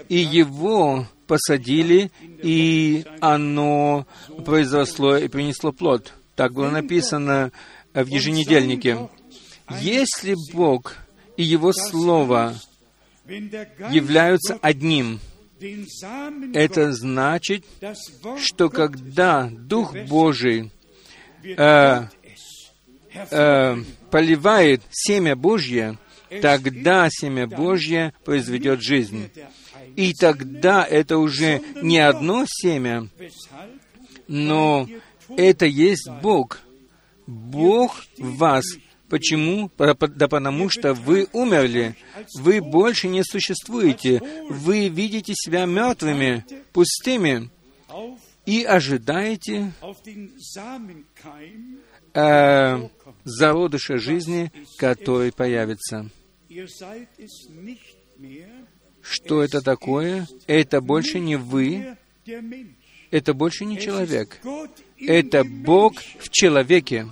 и его посадили, и оно произросло и принесло плод. Так было написано в еженедельнике. Если Бог и Его Слово являются одним, это значит, что когда Дух Божий э, э, поливает семя Божье, тогда семя Божье произведет жизнь. И тогда это уже не одно семя, но это есть Бог. Бог вас Почему? Да потому что вы умерли. Вы больше не существуете. Вы видите себя мертвыми, пустыми и ожидаете э, зародыша жизни, который появится. Что это такое? Это больше не вы, это больше не человек. Это Бог в человеке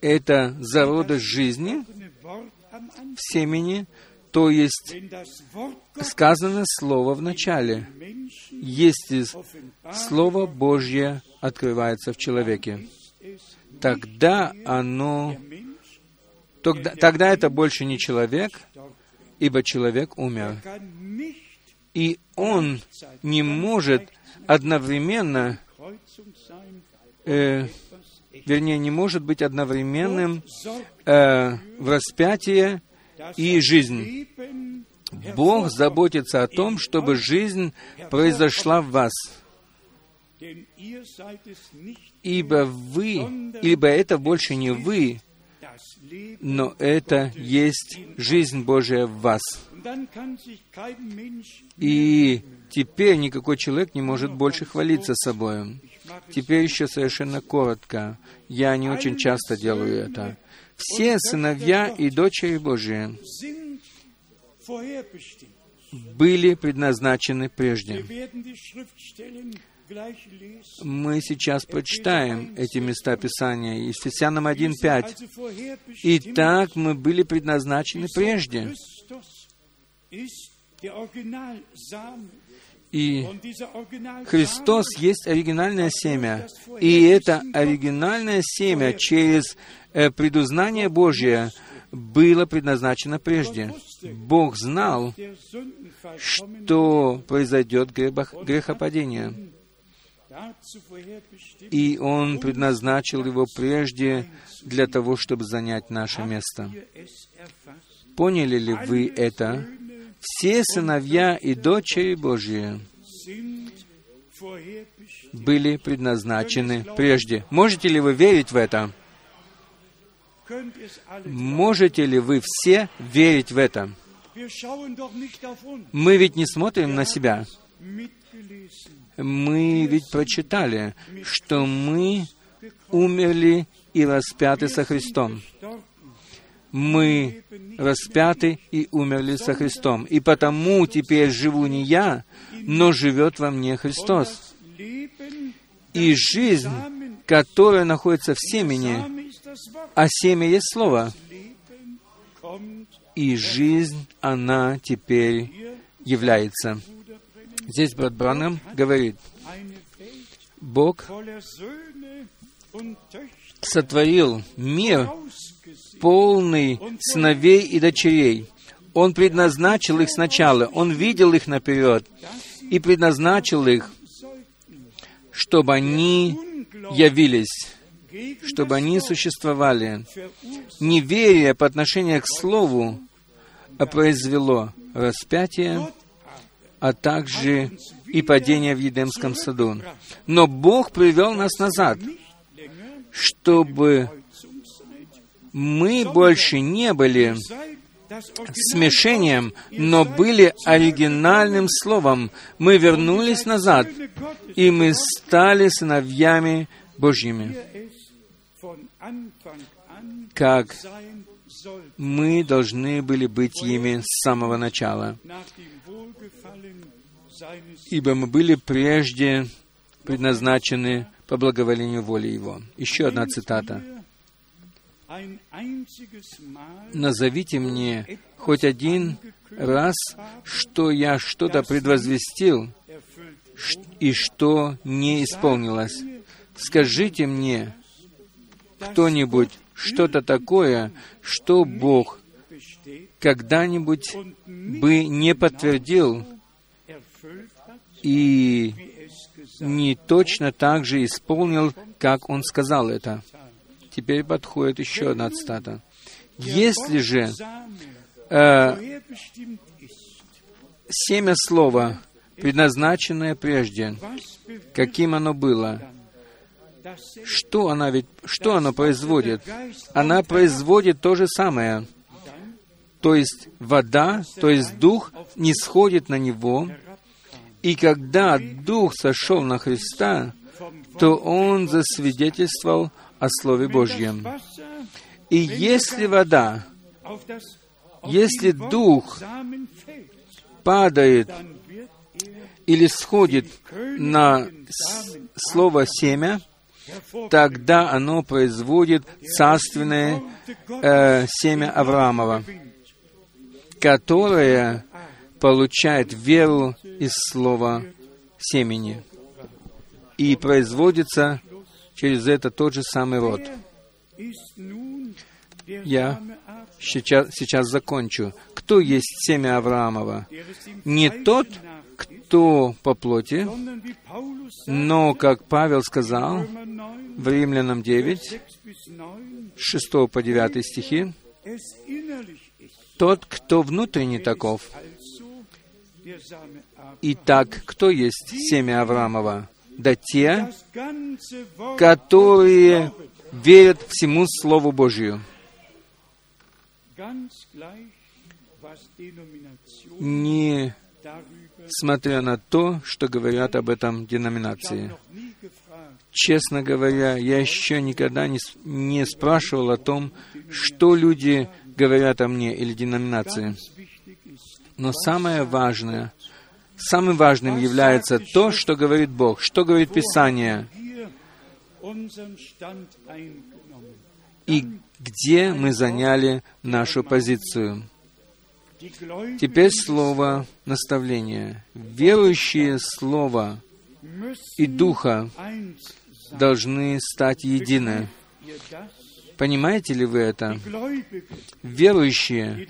это зародыш жизни в семени, то есть сказано Слово в начале. Если Слово Божье открывается в человеке, тогда оно... Тогда, это больше не человек, ибо человек умер. И он не может одновременно, э, вернее, не может быть одновременным э, в распятии и жизнь. Бог заботится о том, чтобы жизнь произошла в вас. Ибо вы, ибо это больше не вы, но это есть жизнь Божия в вас. И теперь никакой человек не может больше хвалиться собой. Теперь еще совершенно коротко. Я не очень часто делаю это. Все сыновья и дочери Божии были предназначены прежде. Мы сейчас прочитаем эти места Писания. Ефесянам 1.5. «Итак, мы были предназначены прежде». И Христос есть оригинальное семя. И это оригинальное семя через э, предузнание Божье было предназначено прежде. Бог знал, что произойдет грехопадение. И Он предназначил его прежде для того, чтобы занять наше место. Поняли ли вы это? Все сыновья и дочери Божьи были предназначены прежде. Можете ли вы верить в это? Можете ли вы все верить в это? Мы ведь не смотрим на себя. Мы ведь прочитали, что мы умерли и распяты со Христом. Мы распяты и умерли со Христом. И потому теперь живу не я, но живет во мне Христос. И жизнь, которая находится в семени, а семя есть Слово, и жизнь, она теперь является. Здесь брат Бранам говорит, Бог сотворил мир, полный сыновей и дочерей. Он предназначил их сначала, Он видел их наперед и предназначил их, чтобы они явились, чтобы они существовали. Неверие по отношению к Слову произвело распятие, а также и падение в Едемском саду. Но Бог привел нас назад, чтобы мы больше не были смешением, но были оригинальным словом. Мы вернулись назад, и мы стали сыновьями Божьими, как мы должны были быть ими с самого начала. Ибо мы были прежде предназначены по благоволению воли Его. Еще одна цитата. «Назовите мне хоть один раз, что я что-то предвозвестил, и что не исполнилось. Скажите мне кто-нибудь что-то такое, что Бог когда-нибудь бы не подтвердил и не точно так же исполнил, как Он сказал это. Теперь подходит еще одна цитата. Если же э, семя слова, предназначенное прежде, каким оно было, что, она ведь, что оно производит? Она производит то же самое. То есть вода, то есть дух не сходит на него, и когда дух сошел на Христа, то он засвидетельствовал о Слове Божьем. И если вода, если дух падает или сходит на слово семя, тогда оно производит царственное э, семя Авраамова, которое получает веру из слова семени. И производится через это тот же самый род. Я сейчас, сейчас закончу. Кто есть семя Авраамова? Не тот, кто по плоти, но, как Павел сказал в Римлянам 9, 6 по 9 стихи, тот, кто внутренне таков. Итак, кто есть семя Авраамова? Да те, которые верят всему Слову Божию. Не смотря на то, что говорят об этом деноминации. Честно говоря, я еще никогда не, не спрашивал о том, что люди говорят о мне или деноминации. Но самое важное, самым важным является то, что говорит Бог, что говорит Писание, и где мы заняли нашу позицию. Теперь слово наставления. Верующие Слова и Духа должны стать едины. Понимаете ли вы это? Верующие,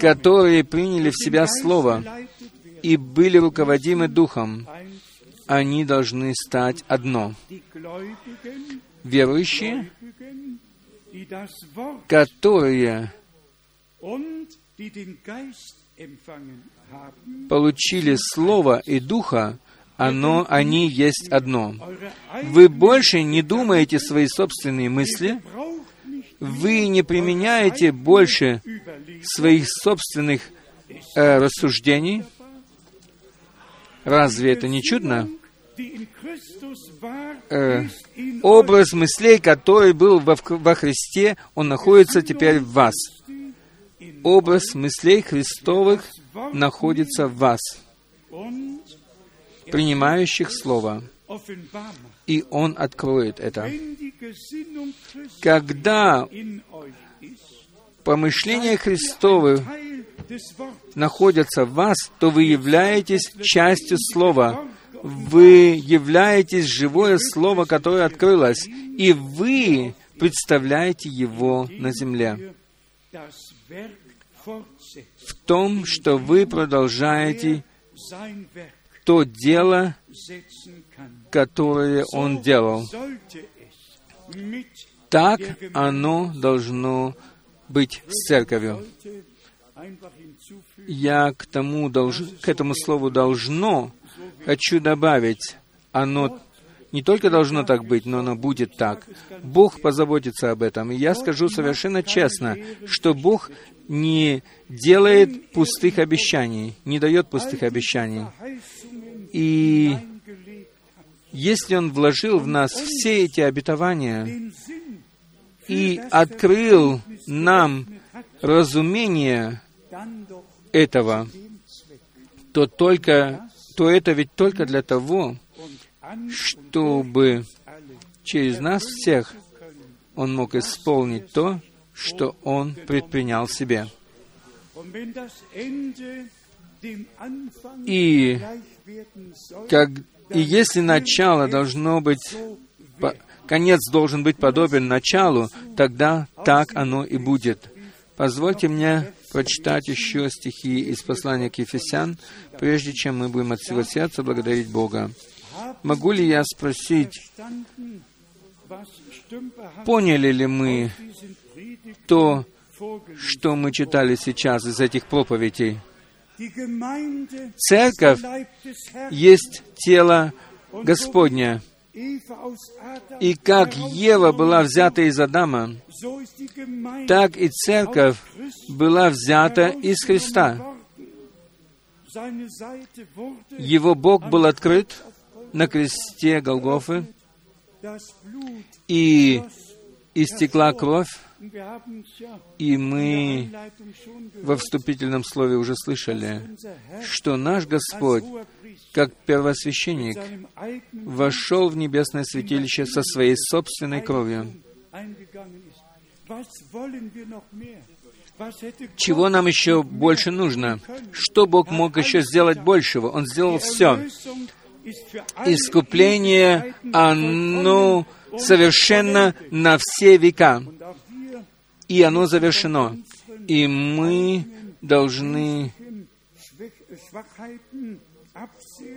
которые приняли в себя Слово и были руководимы Духом, они должны стать одно. Верующие, которые получили Слово и Духа, оно, они есть одно. Вы больше не думаете свои собственные мысли, вы не применяете больше своих собственных э, рассуждений. Разве это не чудно? Э, образ мыслей, который был во, во Христе, он находится теперь в вас. Образ мыслей Христовых находится в вас принимающих Слово, и Он откроет это. Когда помышления Христовы находятся в вас, то вы являетесь частью Слова. Вы являетесь живое Слово, которое открылось, и вы представляете его на земле. В том, что вы продолжаете то дело, которое Он делал. Так оно должно быть с церковью. Я к, тому долж... к этому слову «должно» хочу добавить, оно не только должно так быть, но оно будет так. Бог позаботится об этом. И я скажу совершенно честно, что Бог не делает пустых обещаний, не дает пустых обещаний. И если Он вложил в нас все эти обетования и открыл нам разумение этого, то только то это ведь только для того, чтобы через нас всех Он мог исполнить то, что Он предпринял себе. И как, и если начало должно быть, конец должен быть подобен началу, тогда так оно и будет. Позвольте мне прочитать еще стихи из послания к Ефесян, прежде чем мы будем от всего сердца благодарить Бога. Могу ли я спросить, поняли ли мы то, что мы читали сейчас из этих проповедей? Церковь есть тело Господня. И как Ева была взята из Адама, так и церковь была взята из Христа. Его Бог был открыт на кресте Голгофы, и истекла кровь, и мы во вступительном слове уже слышали, что наш Господь, как первосвященник, вошел в небесное святилище со своей собственной кровью. Чего нам еще больше нужно? Что Бог мог еще сделать большего? Он сделал все. Искупление, оно совершенно на все века. И оно завершено. И мы должны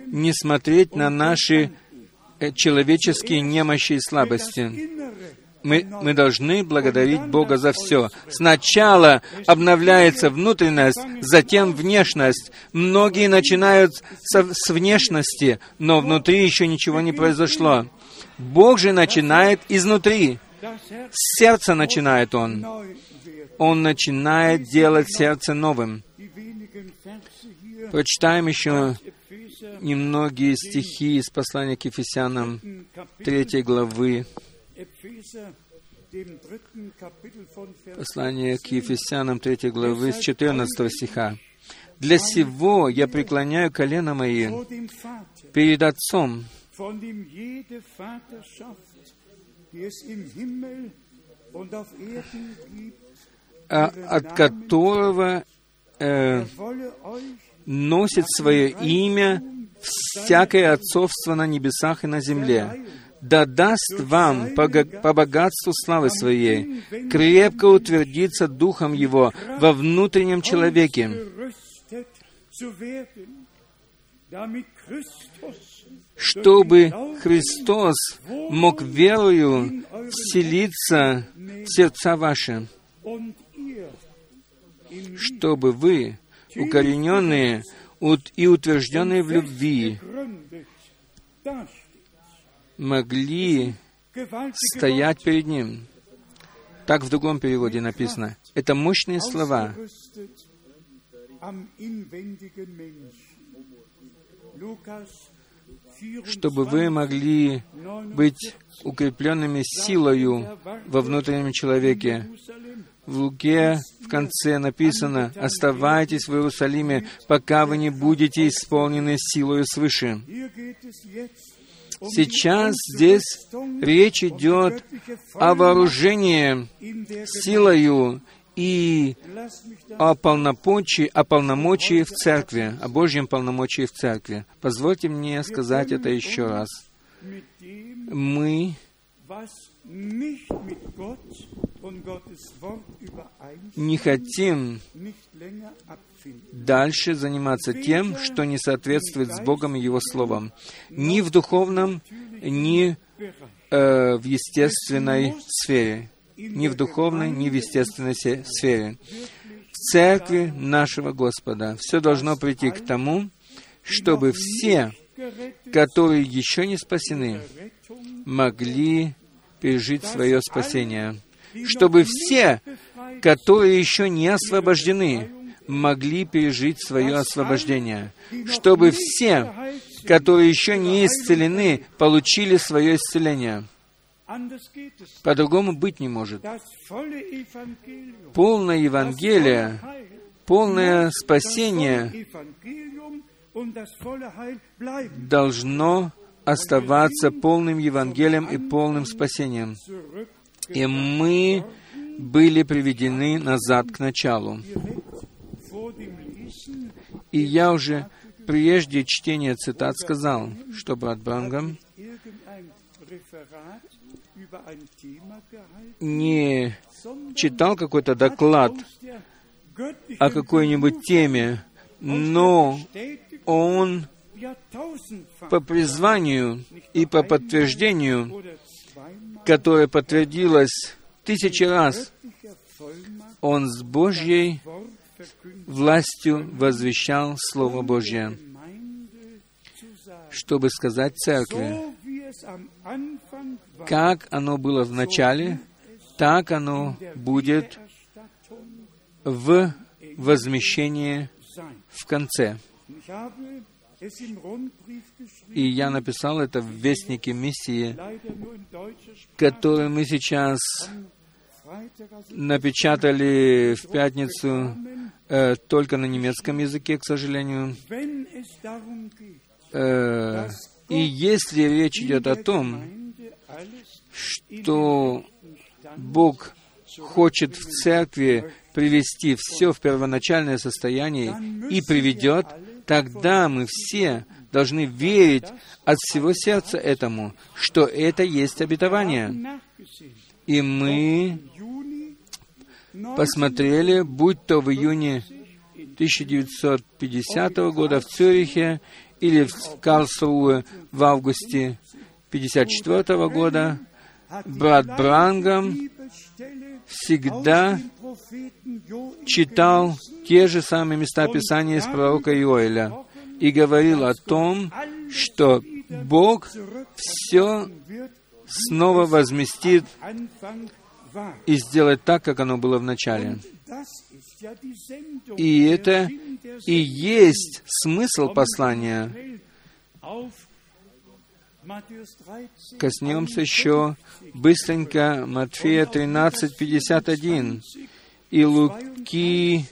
не смотреть на наши э, человеческие немощи и слабости. Мы, мы должны благодарить Бога за все. Сначала обновляется внутренность, затем внешность. Многие начинают со, с внешности, но внутри еще ничего не произошло. Бог же начинает изнутри. С сердца начинает Он. Он начинает делать сердце новым. Прочитаем еще немногие стихи из послания к Ефесянам 3 главы. Послание к Ефесянам 3 главы с 14 стиха. «Для сего я преклоняю колено мои перед Отцом, от которого э, носит свое имя всякое отцовство на небесах и на земле, да даст вам по, по богатству славы Своей. Крепко утвердиться Духом Его во внутреннем человеке, чтобы Христос мог верою вселиться в сердца ваши, чтобы вы, укорененные и утвержденные в любви, могли стоять перед Ним. Так в другом переводе написано. Это мощные слова. Чтобы вы могли быть укрепленными силою во внутреннем человеке. В Луке в конце написано, «Оставайтесь в Иерусалиме, пока вы не будете исполнены силою свыше». Сейчас здесь речь идет о вооружении силою и о полномочии, о полномочии в церкви, о Божьем полномочии в церкви. Позвольте мне сказать это еще раз. Мы не хотим дальше заниматься тем, что не соответствует с Богом и Его Словом. Ни в духовном, ни э, в естественной сфере. Ни в духовной, ни в естественной сфере. В церкви нашего Господа все должно прийти к тому, чтобы все, которые еще не спасены, могли пережить свое спасение. Чтобы все, которые еще не освобождены, могли пережить свое освобождение, чтобы все, которые еще не исцелены, получили свое исцеление. По-другому быть не может. Полное Евангелие, полное спасение должно оставаться полным Евангелием и полным спасением. И мы были приведены назад к началу. И я уже прежде чтения цитат сказал, что брат Брангам не читал какой-то доклад о какой-нибудь теме, но он по призванию и по подтверждению, которое подтвердилось тысячи раз, он с Божьей властью возвещал Слово Божье, чтобы сказать церкви, как оно было в начале, так оно будет в возмещении в конце. И я написал это в Вестнике миссии, который мы сейчас напечатали в пятницу э, только на немецком языке, к сожалению. Э, и если речь идет о том, что Бог хочет в церкви привести все в первоначальное состояние и приведет, тогда мы все должны верить от всего сердца этому, что это есть обетование. И мы посмотрели, будь то в июне 1950 года в Цюрихе или в Карлсруhe в августе 1954 года, брат Брангам всегда читал те же самые места Писания из пророка Иоэля и говорил о том, что Бог все снова возместит и сделает так, как оно было в начале. И это и есть смысл послания. Коснемся еще быстренько Матфея 13, 51 и Луки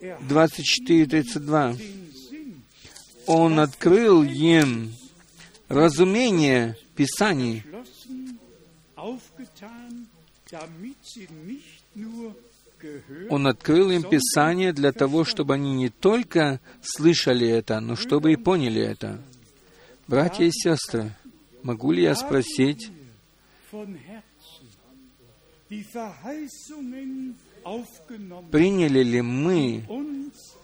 24, 32. Он открыл им разумение Писаний, он открыл им Писание для того, чтобы они не только слышали это, но чтобы и поняли это. Братья и сестры, могу ли я спросить, приняли ли мы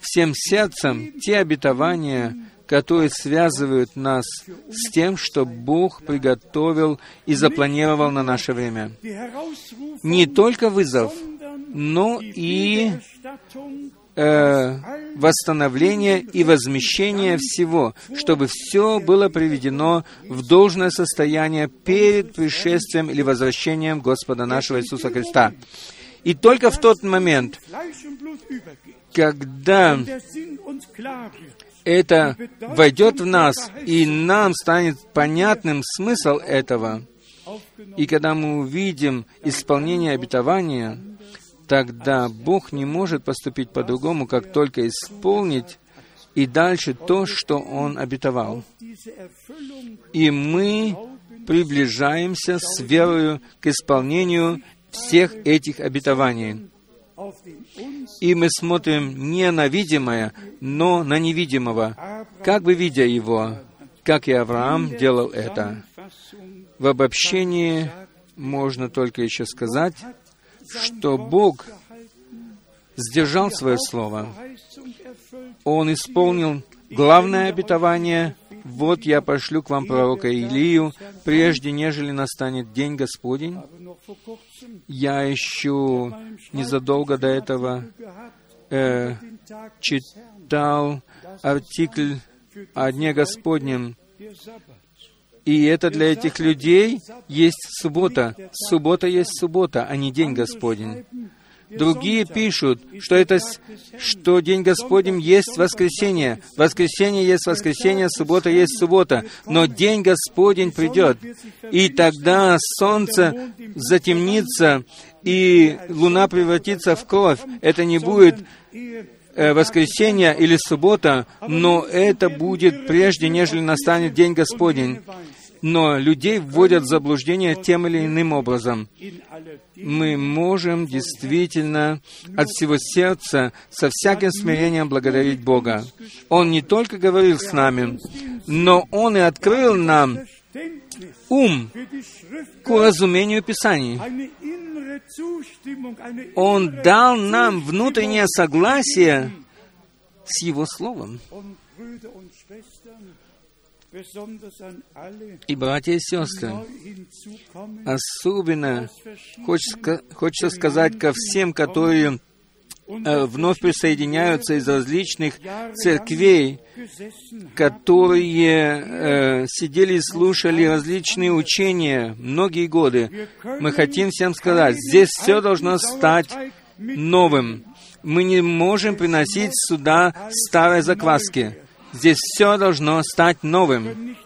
всем сердцем те обетования, которые связывают нас с тем, что Бог приготовил и запланировал на наше время. Не только вызов, но и э, восстановление и возмещение всего, чтобы все было приведено в должное состояние перед пришествием или возвращением Господа нашего Иисуса Христа. И только в тот момент, когда это войдет в нас, и нам станет понятным смысл этого, и когда мы увидим исполнение обетования, тогда Бог не может поступить по-другому, как только исполнить и дальше то, что Он обетовал. И мы приближаемся с верою к исполнению всех этих обетований. И мы смотрим не на видимое, но на невидимого, как бы видя его, как и Авраам делал это. В обобщении можно только еще сказать, что Бог сдержал свое слово. Он исполнил главное обетование «Вот я пошлю к вам пророка Илию, прежде нежели настанет день Господень». Я еще незадолго до этого э, читал артикль о Дне Господнем, и это для этих людей есть суббота. Суббота есть суббота, а не День Господень. Другие пишут, что это, что День Господень есть воскресенье. Воскресенье есть воскресенье, суббота есть суббота. Но День Господень придет, и тогда солнце затемнится, и луна превратится в кровь. Это не будет воскресенье или суббота, но это будет прежде, нежели настанет День Господень но людей вводят в заблуждение тем или иным образом. Мы можем действительно от всего сердца, со всяким смирением благодарить Бога. Он не только говорил с нами, но Он и открыл нам ум к разумению Писаний. Он дал нам внутреннее согласие с Его Словом. И, братья и сестры, особенно хочется, хочется сказать ко всем, которые вновь присоединяются из различных церквей, которые э, сидели и слушали различные учения многие годы. Мы хотим всем сказать, здесь все должно стать новым. Мы не можем приносить сюда старые закваски. Здесь все должно стать новым.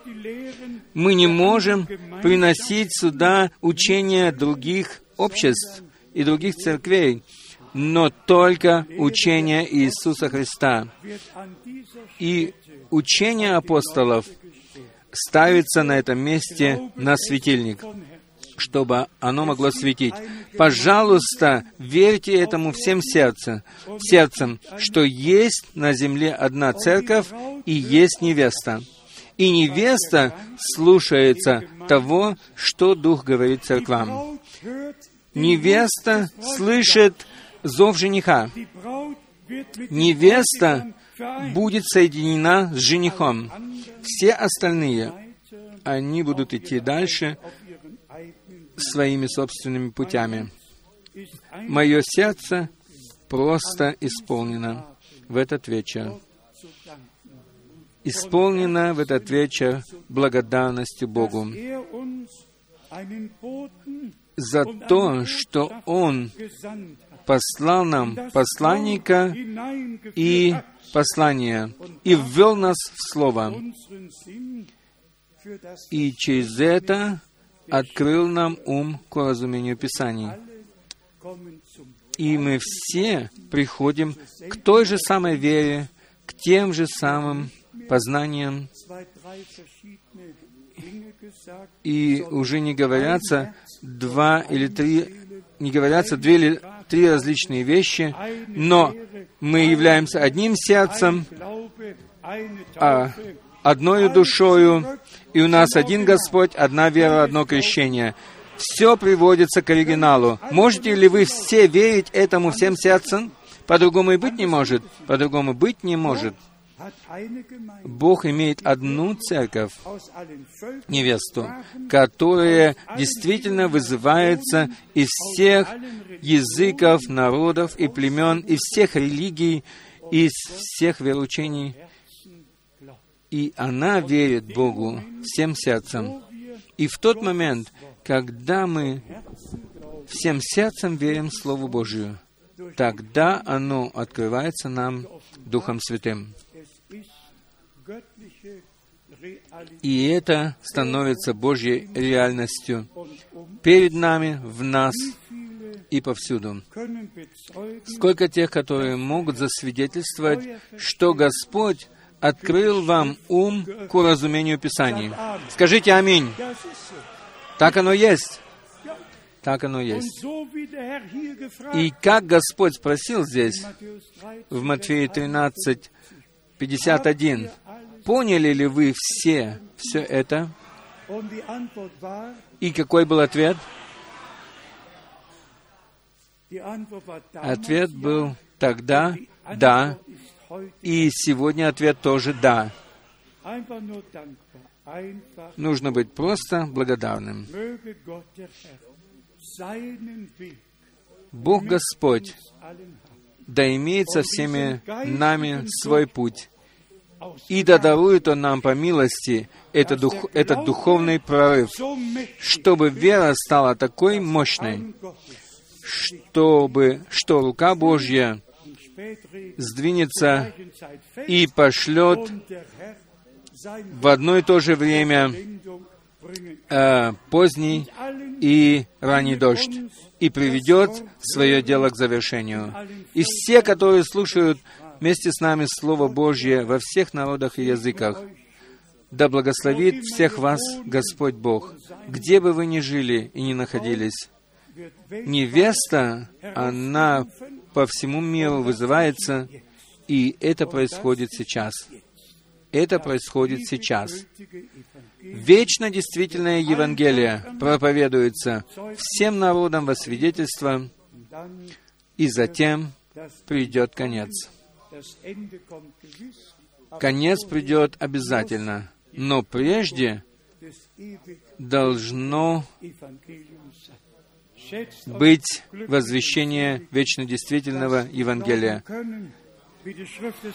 Мы не можем приносить сюда учения других обществ и других церквей, но только учение Иисуса Христа. И учение апостолов ставится на этом месте на светильник. чтобы оно могло светить. Пожалуйста, верьте этому всем сердцем, сердцем, что есть на земле одна церковь и есть невеста. И невеста слушается того, что Дух говорит церквам. Невеста слышит зов жениха. Невеста будет соединена с женихом. Все остальные, они будут идти дальше своими собственными путями. Мое сердце просто исполнено в этот вечер. Исполнено в этот вечер благодарностью Богу за то, что Он послал нам посланника и послание, и ввел нас в Слово. И через это открыл нам ум к разумению Писаний. И мы все приходим к той же самой вере, к тем же самым познаниям. И уже не говорятся два или три, не говорятся две или три различные вещи, но мы являемся одним сердцем, а одной душою, и у нас один Господь, одна вера, одно крещение. Все приводится к оригиналу. Можете ли вы все верить этому всем сердцем? По-другому и быть не может. По-другому быть не может. Бог имеет одну церковь, невесту, которая действительно вызывается из всех языков, народов и племен, из всех религий, из всех вероучений. И она верит Богу всем сердцем. И в тот момент, когда мы всем сердцем верим Слову Божию, тогда оно открывается нам Духом Святым. И это становится Божьей реальностью перед нами, в нас и повсюду. Сколько тех, которые могут засвидетельствовать, что Господь открыл вам ум к уразумению Писаний. Скажите «Аминь». Так оно есть. Так оно есть. И как Господь спросил здесь, в Матфея 13, 51, поняли ли вы все все это? И какой был ответ? Ответ был тогда «да», и сегодня ответ тоже «да». Нужно быть просто благодарным. Бог Господь, да имеет со всеми нами свой путь, и да дарует Он нам по милости этот, дух, этот духовный прорыв, чтобы вера стала такой мощной, чтобы, что рука Божья сдвинется и пошлет в одно и то же время э, поздний и ранний дождь и приведет свое дело к завершению. И все, которые слушают вместе с нами Слово Божье во всех народах и языках, да благословит всех вас Господь Бог, где бы вы ни жили и ни находились. Невеста, она по всему миру вызывается, и это происходит сейчас. Это происходит сейчас. Вечно действительное Евангелие проповедуется всем народам во свидетельство, и затем придет конец. Конец придет обязательно, но прежде должно быть возвещение вечно действительного Евангелия.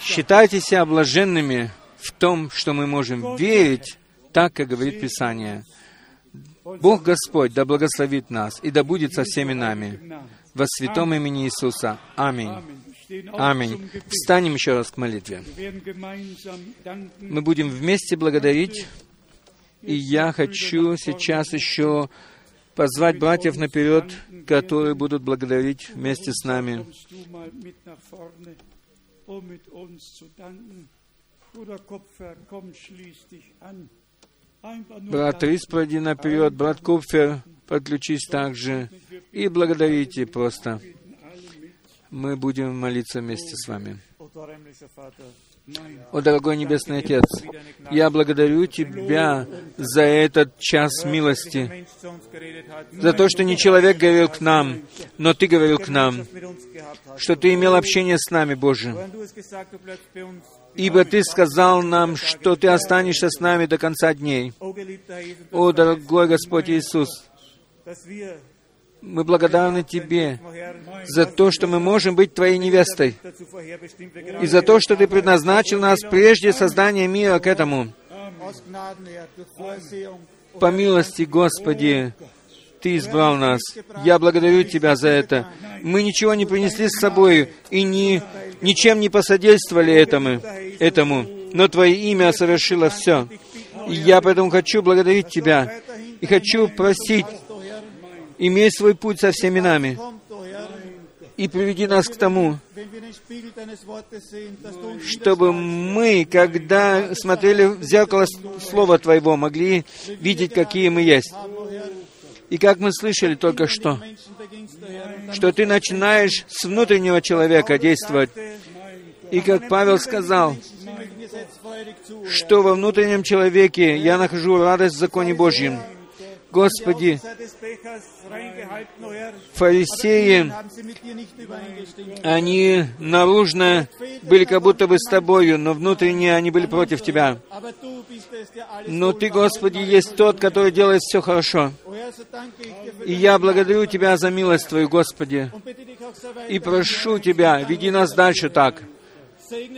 Считайте себя блаженными в том, что мы можем верить так, как говорит Писание. Бог Господь да благословит нас и да будет со всеми нами. Во святом имени Иисуса. Аминь. Аминь. Встанем еще раз к молитве. Мы будем вместе благодарить, и я хочу сейчас еще позвать братьев наперед, которые будут благодарить вместе с нами. Брат Рис, пройди наперед, брат Купфер, подключись также. И благодарите просто. Мы будем молиться вместе с вами. О, дорогой Небесный Отец, я благодарю Тебя за этот час милости, за то, что не человек говорил к нам, но Ты говорил к нам, что Ты имел общение с нами, Боже. Ибо Ты сказал нам, что Ты останешься с нами до конца дней. О, дорогой Господь Иисус, мы благодарны Тебе за то, что мы можем быть Твоей невестой, и за то, что Ты предназначил нас прежде создания мира к этому. По милости, Господи, Ты избрал нас. Я благодарю Тебя за это. Мы ничего не принесли с собой и ни, ничем не посодействовали этому, этому, но Твое имя совершило все. И я поэтому хочу благодарить Тебя и хочу просить имей свой путь со всеми нами и приведи нас к тому, чтобы мы, когда смотрели в зеркало Слова Твоего, могли видеть, какие мы есть. И как мы слышали только что, что Ты начинаешь с внутреннего человека действовать. И как Павел сказал, что во внутреннем человеке я нахожу радость в законе Божьем. Господи, фарисеи, они наружно были как будто бы с Тобою, но внутренне они были против Тебя. Но Ты, Господи, есть Тот, который делает все хорошо. И я благодарю Тебя за милость Твою, Господи, и прошу Тебя, веди нас дальше так.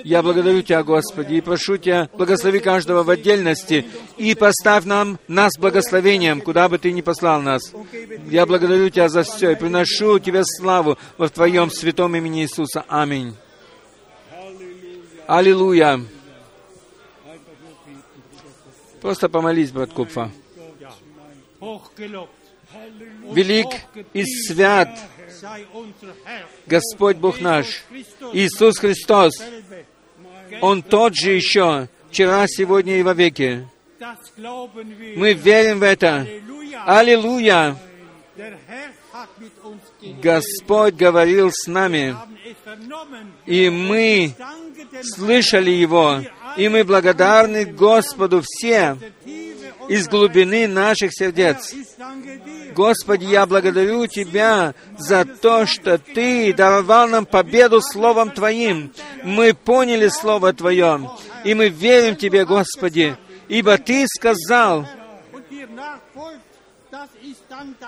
Я благодарю Тебя, Господи, и прошу Тебя, благослови каждого в отдельности, и поставь нам, нас благословением, куда бы Ты ни послал нас. Я благодарю Тебя за все, и приношу Тебе славу во Твоем святом имени Иисуса. Аминь. Аллилуйя. Просто помолись, брат Купфа. Велик и свят Господь Бог наш, Иисус Христос, Он тот же еще, вчера, сегодня и во веки. Мы верим в это. Аллилуйя! Господь говорил с нами, и мы слышали Его, и мы благодарны Господу все из глубины наших сердец. Господи, я благодарю Тебя за то, что Ты даровал нам победу Словом Твоим. Мы поняли Слово Твое, и мы верим Тебе, Господи, ибо Ты сказал,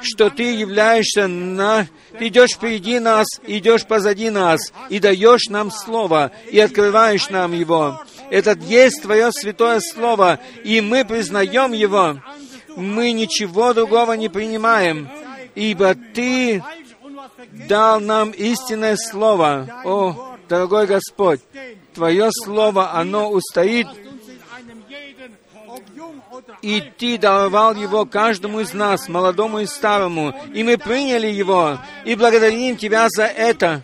что Ты являешься на... Ты идешь впереди нас, идешь позади нас, и даешь нам Слово, и открываешь нам его. Это есть Твое святое Слово, и мы признаем его. Мы ничего другого не принимаем, ибо Ты дал нам истинное Слово. О, дорогой Господь, Твое Слово, оно устоит и Ты даровал его каждому из нас, молодому и старому, и мы приняли его, и благодарим Тебя за это.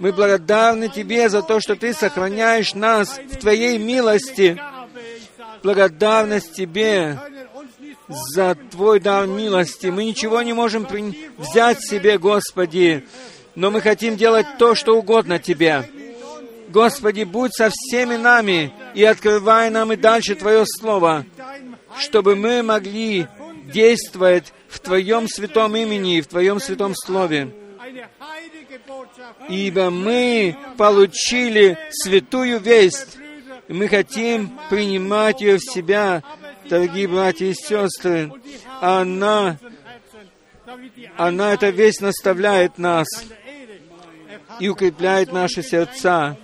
Мы благодарны Тебе за то, что Ты сохраняешь нас в Твоей милости. Благодарность Тебе за Твой дар милости. Мы ничего не можем взять себе, Господи, но мы хотим делать то, что угодно Тебе. Господи, будь со всеми нами и открывай нам и дальше Твое Слово, чтобы мы могли действовать в Твоем святом имени и в Твоем святом Слове. Ибо мы получили святую весть, мы хотим принимать ее в себя, дорогие братья и сестры. Она, она, эта весть наставляет нас и укрепляет наши сердца.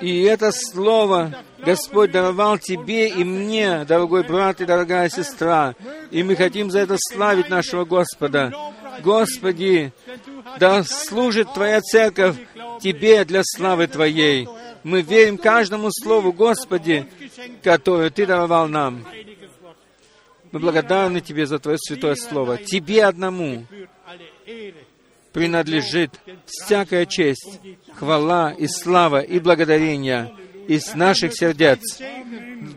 И это слово Господь даровал тебе и мне, дорогой брат и дорогая сестра. И мы хотим за это славить нашего Господа. Господи, да служит Твоя церковь Тебе для славы Твоей. Мы верим каждому слову, Господи, которое Ты даровал нам. Мы благодарны Тебе за Твое святое Слово. Тебе одному принадлежит всякая честь, хвала и слава и благодарение. из наших сердец.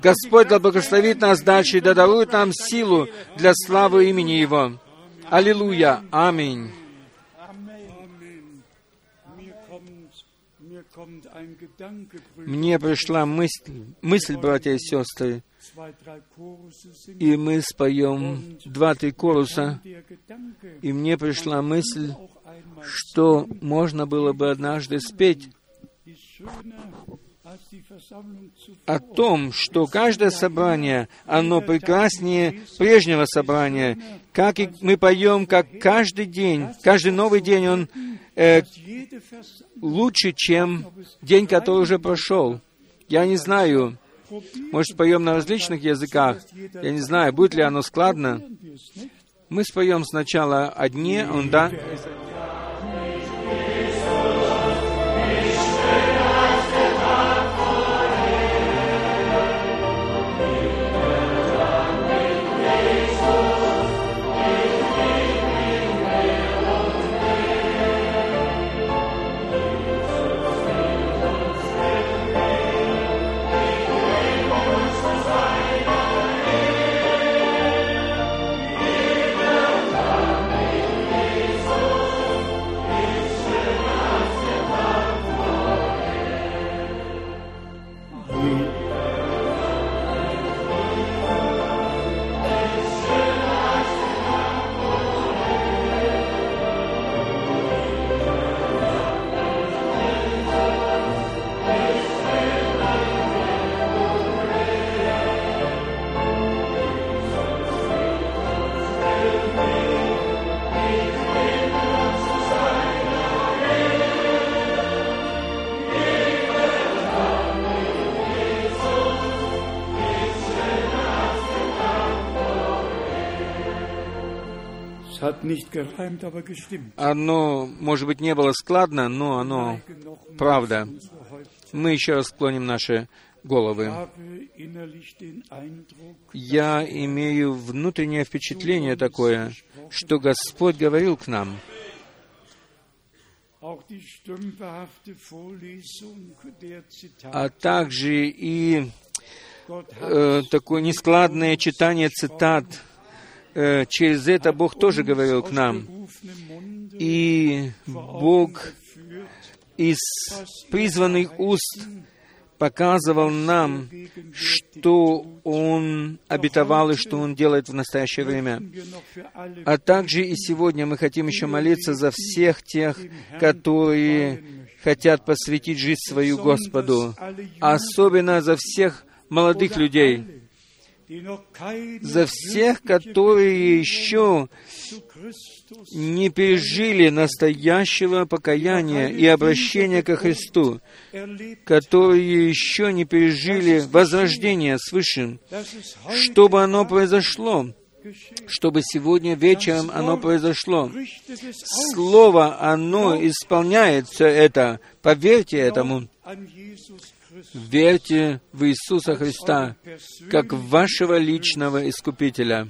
Господь да благословит нас дальше и да дарует нам силу для славы имени Его. Аллилуйя. Аминь. Мне пришла мысль, мысль, братья и сестры, и мы споем два-три коруса, и мне пришла мысль, что можно было бы однажды спеть о том, что каждое собрание, оно прекраснее прежнего собрания. Как и мы поем, как каждый день, каждый новый день, он э, лучше, чем день, который уже прошел. Я не знаю, может, поем на различных языках. Я не знаю, будет ли оно складно. Мы споем сначала одни, он да. Оно, может быть, не было складно, но оно правда. Мы еще раз склоним наши головы. Я имею внутреннее впечатление такое, что Господь говорил к нам. А также и э, такое нескладное читание цитат Э, через это Бог тоже говорил к нам. И Бог из призванных уст показывал нам, что Он обетовал и что Он делает в настоящее время. А также и сегодня мы хотим еще молиться за всех тех, которые хотят посвятить жизнь свою Господу, особенно за всех молодых людей, за всех, которые еще не пережили настоящего покаяния и обращения ко Христу, которые еще не пережили возрождение свыше, чтобы оно произошло, чтобы сегодня вечером оно произошло. Слово, оно исполняется это. Поверьте этому. Верьте в Иисуса Христа как вашего личного Искупителя.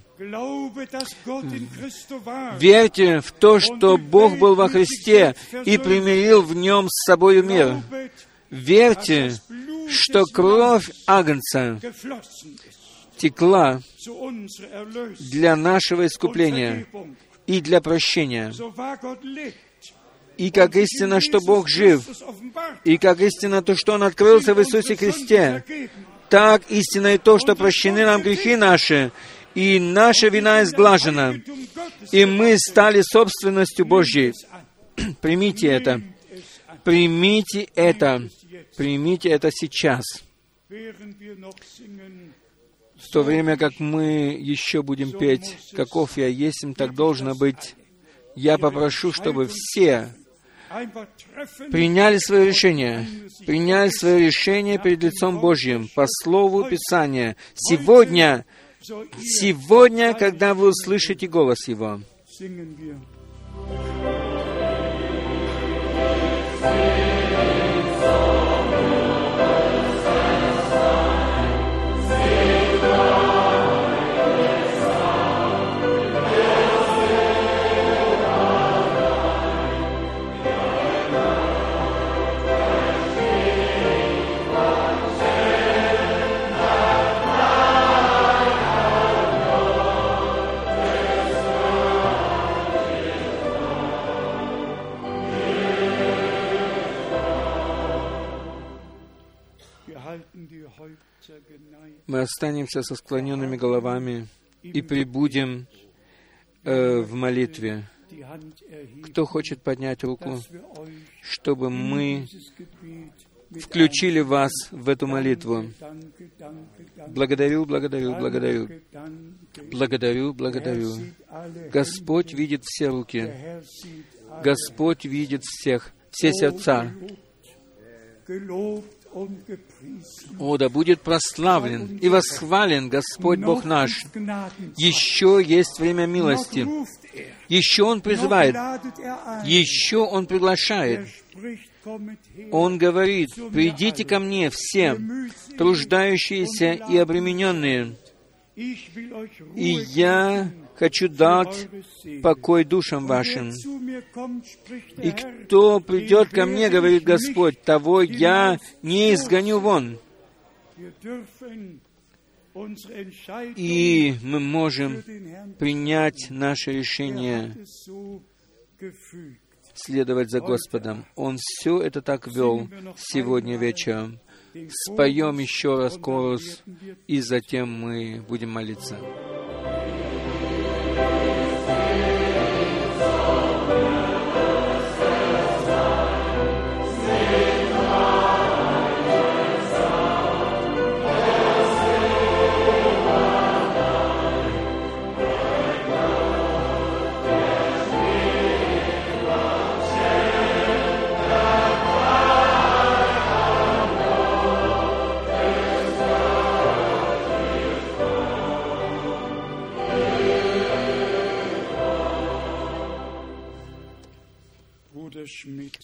Верьте в то, что Бог был во Христе и примирил в нем с собою мир. Верьте, что кровь Агнца текла для нашего искупления и для прощения. И как истина, что Бог жив, и как истина то, что Он открылся в Иисусе Христе, так истина и то, что прощены нам грехи наши, и наша вина изглажена, и мы стали собственностью Божьей. Примите это. Примите это. Примите это сейчас. В то время как мы еще будем петь «Каков я есть, так должно быть», я попрошу, чтобы все приняли свое решение, приняли свое решение перед лицом Божьим по Слову Писания. Сегодня, сегодня, когда вы услышите голос Его, мы останемся со склоненными головами и прибудем э, в молитве. Кто хочет поднять руку, чтобы мы включили вас в эту молитву. Благодарю, благодарю, благодарю. Благодарю, благодарю. Господь видит все руки. Господь видит всех, все сердца. О, да будет прославлен и восхвален Господь Бог наш. Еще есть время милости. Еще Он призывает. Еще Он приглашает. Он говорит, «Придите ко мне все, труждающиеся и обремененные, и я хочу дать покой душам вашим. И кто придет ко мне, говорит Господь, того я не изгоню вон. И мы можем принять наше решение следовать за Господом. Он все это так вел сегодня вечером. Споем еще раз корус, и затем мы будем молиться.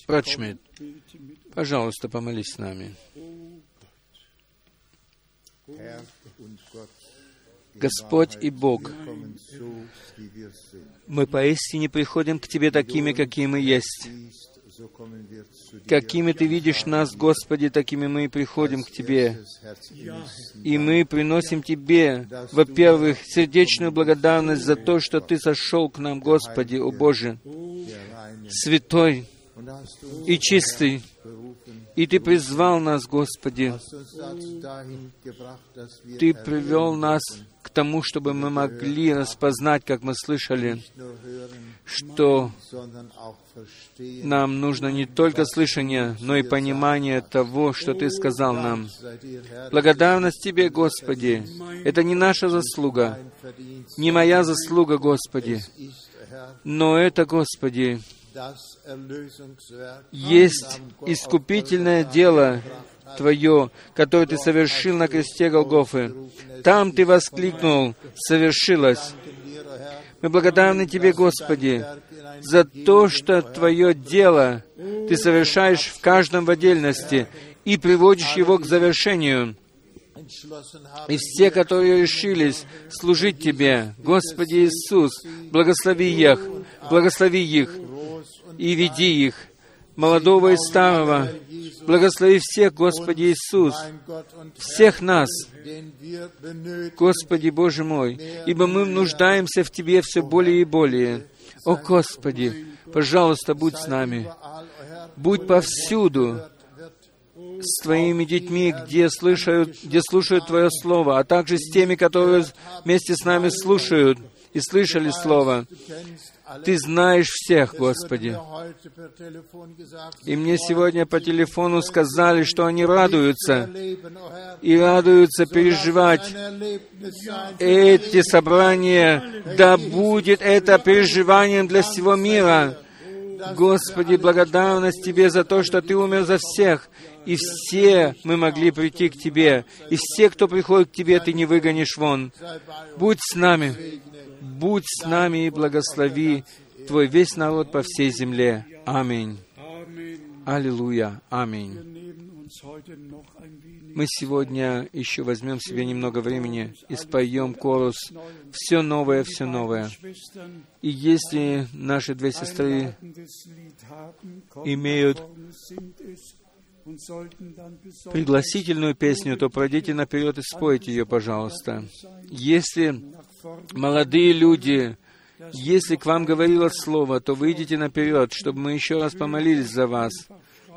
Брат Шмидт, пожалуйста, помолись с нами. Господь и Бог, мы поистине приходим к Тебе такими, какие мы есть. Какими Ты видишь нас, Господи, такими мы и приходим к Тебе. И мы приносим Тебе, во-первых, сердечную благодарность за то, что Ты сошел к нам, Господи, о Боже, святой и чистый. И Ты призвал нас, Господи. Ты привел нас к тому, чтобы мы могли распознать, как мы слышали, что нам нужно не только слышание, но и понимание того, что Ты сказал нам. Благодарность Тебе, Господи. Это не наша заслуга, не моя заслуга, Господи, но это, Господи, есть искупительное дело Твое, которое Ты совершил на кресте Голгофы. Там Ты воскликнул, совершилось. Мы благодарны Тебе, Господи, за то, что Твое дело Ты совершаешь в каждом в отдельности и приводишь его к завершению. И все, которые решились служить Тебе, Господи Иисус, благослови их, благослови их, и веди их, молодого и старого. Благослови всех, Господи Иисус, всех нас, Господи Боже мой, ибо мы нуждаемся в Тебе все более и более. О Господи, пожалуйста, будь с нами. Будь повсюду с Твоими детьми, где слушают, где слушают Твое Слово, а также с теми, которые вместе с нами слушают и слышали Слово. Ты знаешь всех, Господи. И мне сегодня по телефону сказали, что они радуются и радуются переживать эти собрания. Да будет это переживанием для всего мира. Господи, благодарность Тебе за то, что Ты умер за всех, и все мы могли прийти к Тебе, и все, кто приходит к Тебе, Ты не выгонишь вон. Будь с нами будь с нами и благослови Твой весь народ по всей земле. Аминь. Аллилуйя. Аминь. Мы сегодня еще возьмем себе немного времени и споем корус «Все новое, все новое». И если наши две сестры имеют пригласительную песню, то пройдите наперед и спойте ее, пожалуйста. Если молодые люди, если к вам говорило слово, то выйдите наперед, чтобы мы еще раз помолились за вас.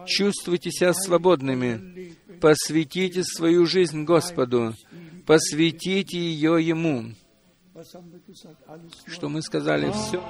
Чувствуйте себя свободными. Посвятите свою жизнь Господу, посвятите ее Ему. Что мы сказали? Все.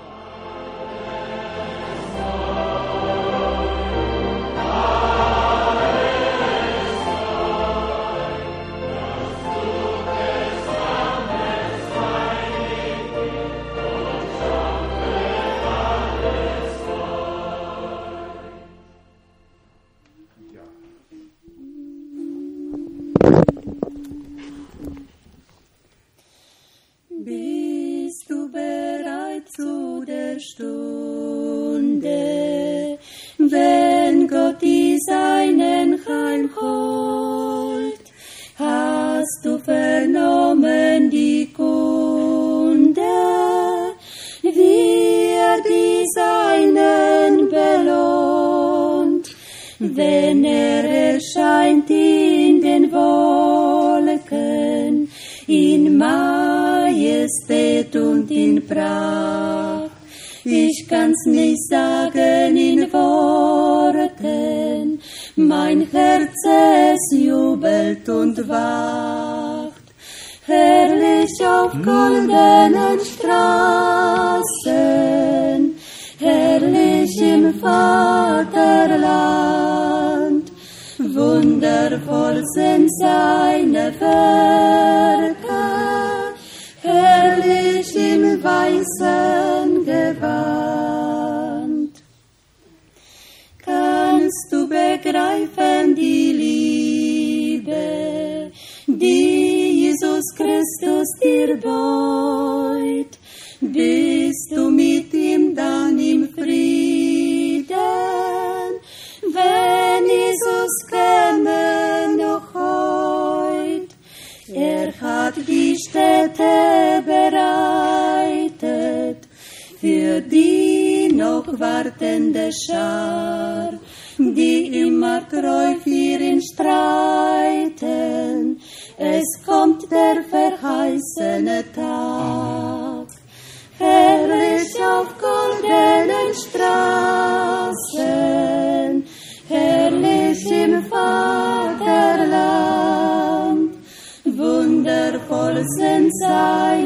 Wacht. Herrlich auf goldenen Straßen, herrlich im Vaterland, wundervoll sind seine Beut? Bist du mit ihm dann im Frieden, wenn Jesus käme noch heut? Er hat die Städte bereitet für die noch wartende Schar, die immer treu für ihn streiten. Es kommt der verheißene Tag. Herrlich auf goldenen Straßen, herrlich im Vaterland, wundervoll sind seine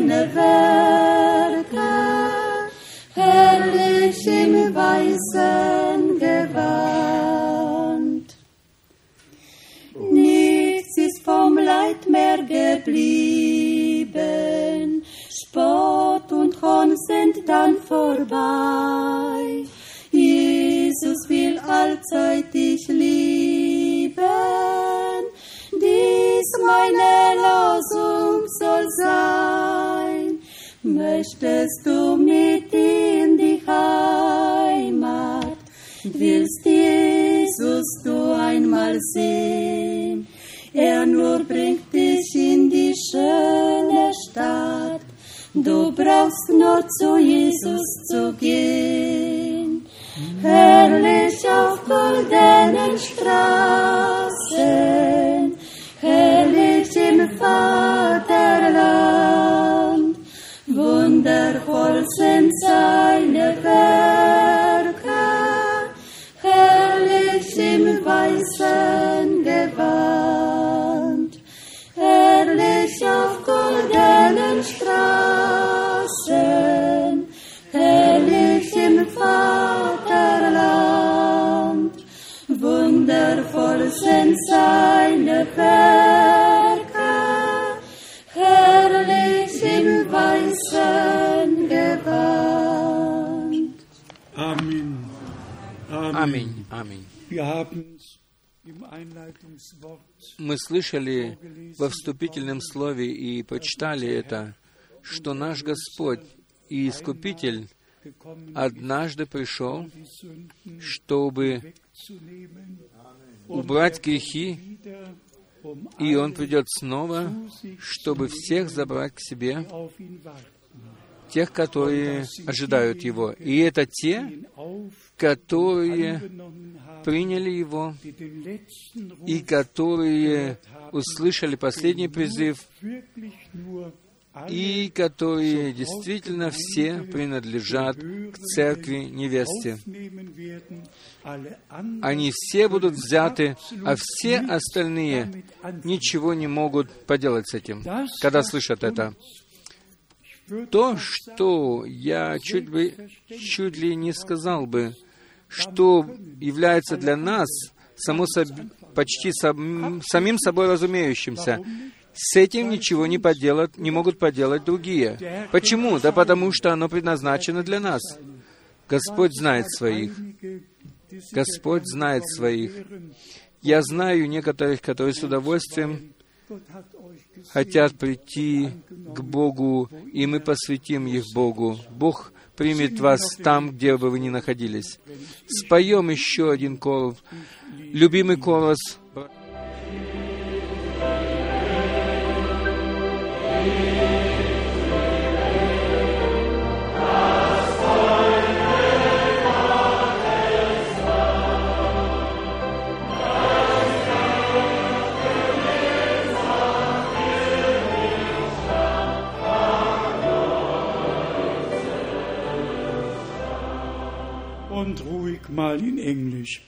geblieben, Spott und Hohn sind dann vorbei. Jesus will allzeit dich lieben, dies meine Losung soll sein. Möchtest du mit in die Heimat, willst Jesus du einmal sehen? Er nur bringt schöne Stadt, du brauchst nur zu Jesus zu gehen. Herrlich auf goldenen Straßen, herrlich im Vaterland, wundervoll sind seine Werke, sind seine Werke, herrlich im weißen Gewand. Amen. Amen. Аминь. Аминь. Wir haben im Einleitungswort Мы слышали во вступительном слове и почитали это, что наш Господь и Искупитель однажды пришел, чтобы. Убрать грехи, и Он придет снова, чтобы всех забрать к себе, тех, которые ожидают Его. И это те, которые приняли Его и которые услышали последний призыв, и которые действительно все принадлежат к церкви невесте. они все будут взяты, а все остальные ничего не могут поделать с этим, когда слышат это. То, что я чуть, бы, чуть ли не сказал бы, что является для нас само почти сам, самим собой разумеющимся, с этим ничего не поделать, не могут поделать другие. Почему? Да потому что оно предназначено для нас. Господь знает своих. Господь знает своих. Я знаю некоторых, которые с удовольствием хотят прийти к Богу, и мы посвятим их Богу. Бог примет вас там, где бы вы ни находились. Споем еще один колос, любимый колос. Mal in Englisch.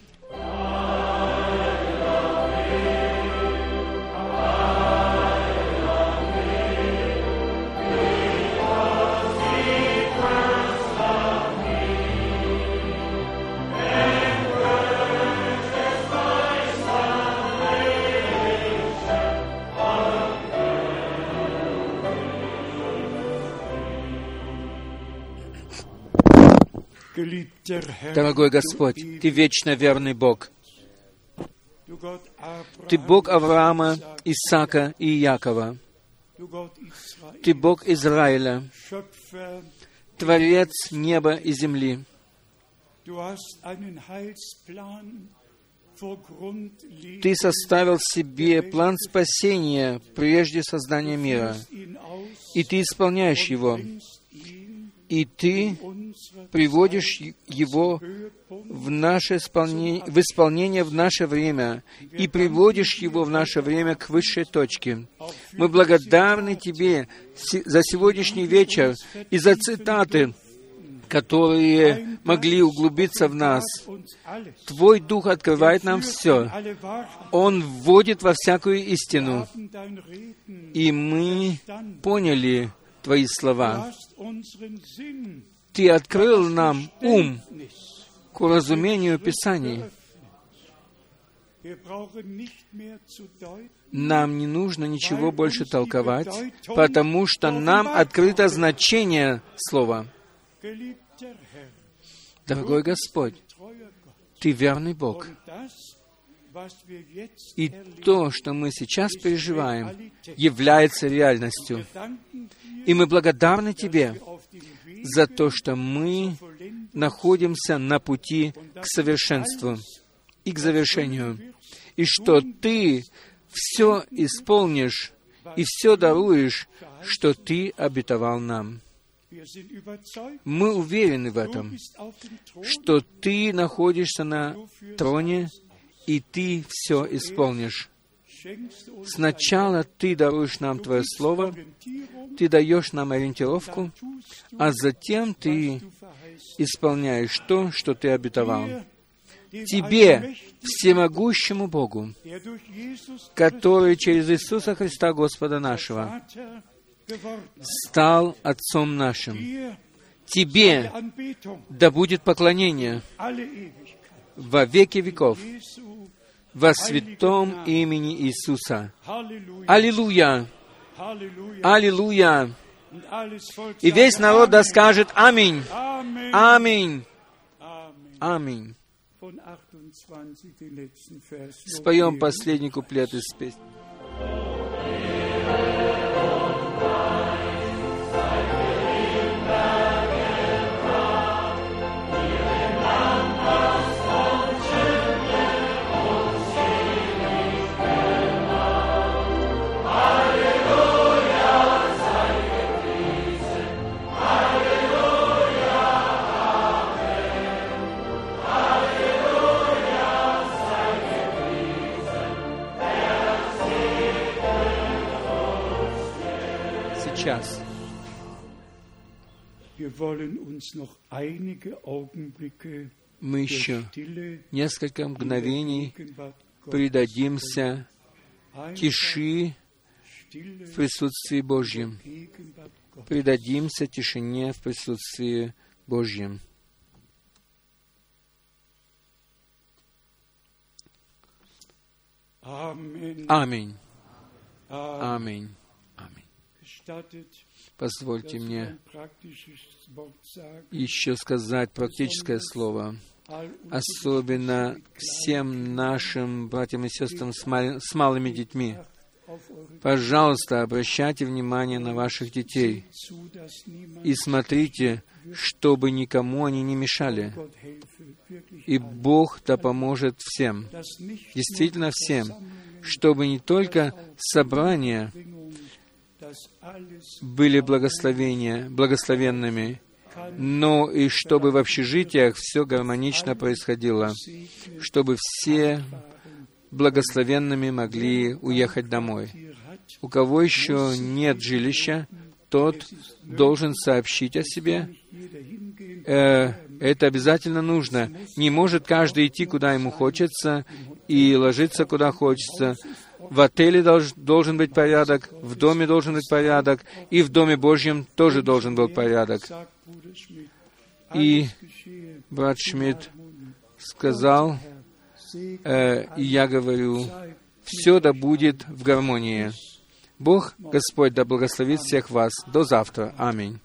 Дорогой Господь, Ты вечно верный Бог. Ты Бог Авраама, Исаака и Якова. Ты Бог Израиля, Творец неба и земли. Ты составил себе план спасения прежде создания мира, и Ты исполняешь его, и Ты приводишь его в наше исполнение, в исполнение в наше время и приводишь его в наше время к высшей точке. Мы благодарны Тебе за сегодняшний вечер и за цитаты, которые могли углубиться в нас. Твой Дух открывает нам все. Он вводит во всякую истину. И мы поняли Твои слова. Ты открыл нам ум к разумению Писаний. Deuten, Нам не нужно ничего больше толковать, потому что нам открыто значение слова. Дорогой Господь. Ты верный Бог. И то, что мы сейчас переживаем, является реальностью. И мы благодарны Тебе за то, что мы находимся на пути к совершенству и к завершению, и что Ты все исполнишь и все даруешь, что Ты обетовал нам. Мы уверены в этом, что Ты находишься на троне, и Ты все исполнишь. Сначала Ты даруешь нам Твое Слово, Ты даешь нам ориентировку, а затем Ты исполняешь то, что Ты обетовал. Тебе, всемогущему Богу, который через Иисуса Христа Господа нашего стал Отцом нашим. Тебе да будет поклонение. Во веки веков во святом имени Иисуса. Аллилуйя! Аллилуйя! И весь народ да скажет Аминь! Аминь! Аминь! Von 28 den letzten Vers. Споем последний куплет из песни. Мы еще несколько мгновений предадимся тиши в присутствии Божьем. Предадимся тишине в присутствии Божьем. Аминь. Аминь. Аминь. Позвольте мне еще сказать практическое слово, особенно всем нашим братьям и сестрам с, мал- с малыми детьми. Пожалуйста, обращайте внимание на ваших детей и смотрите, чтобы никому они не мешали. И Бог да поможет всем, действительно всем, чтобы не только собрания были благословения, благословенными, но и чтобы в общежитиях все гармонично происходило, чтобы все благословенными могли уехать домой. У кого еще нет жилища, тот должен сообщить о себе. Э, это обязательно нужно. Не может каждый идти, куда ему хочется, и ложиться, куда хочется. В отеле долж, должен быть порядок, в доме должен быть порядок, и в Доме Божьем тоже должен быть порядок. И брат Шмидт сказал, э, и я говорю, все да будет в гармонии. Бог, Господь, да благословит всех вас. До завтра. Аминь.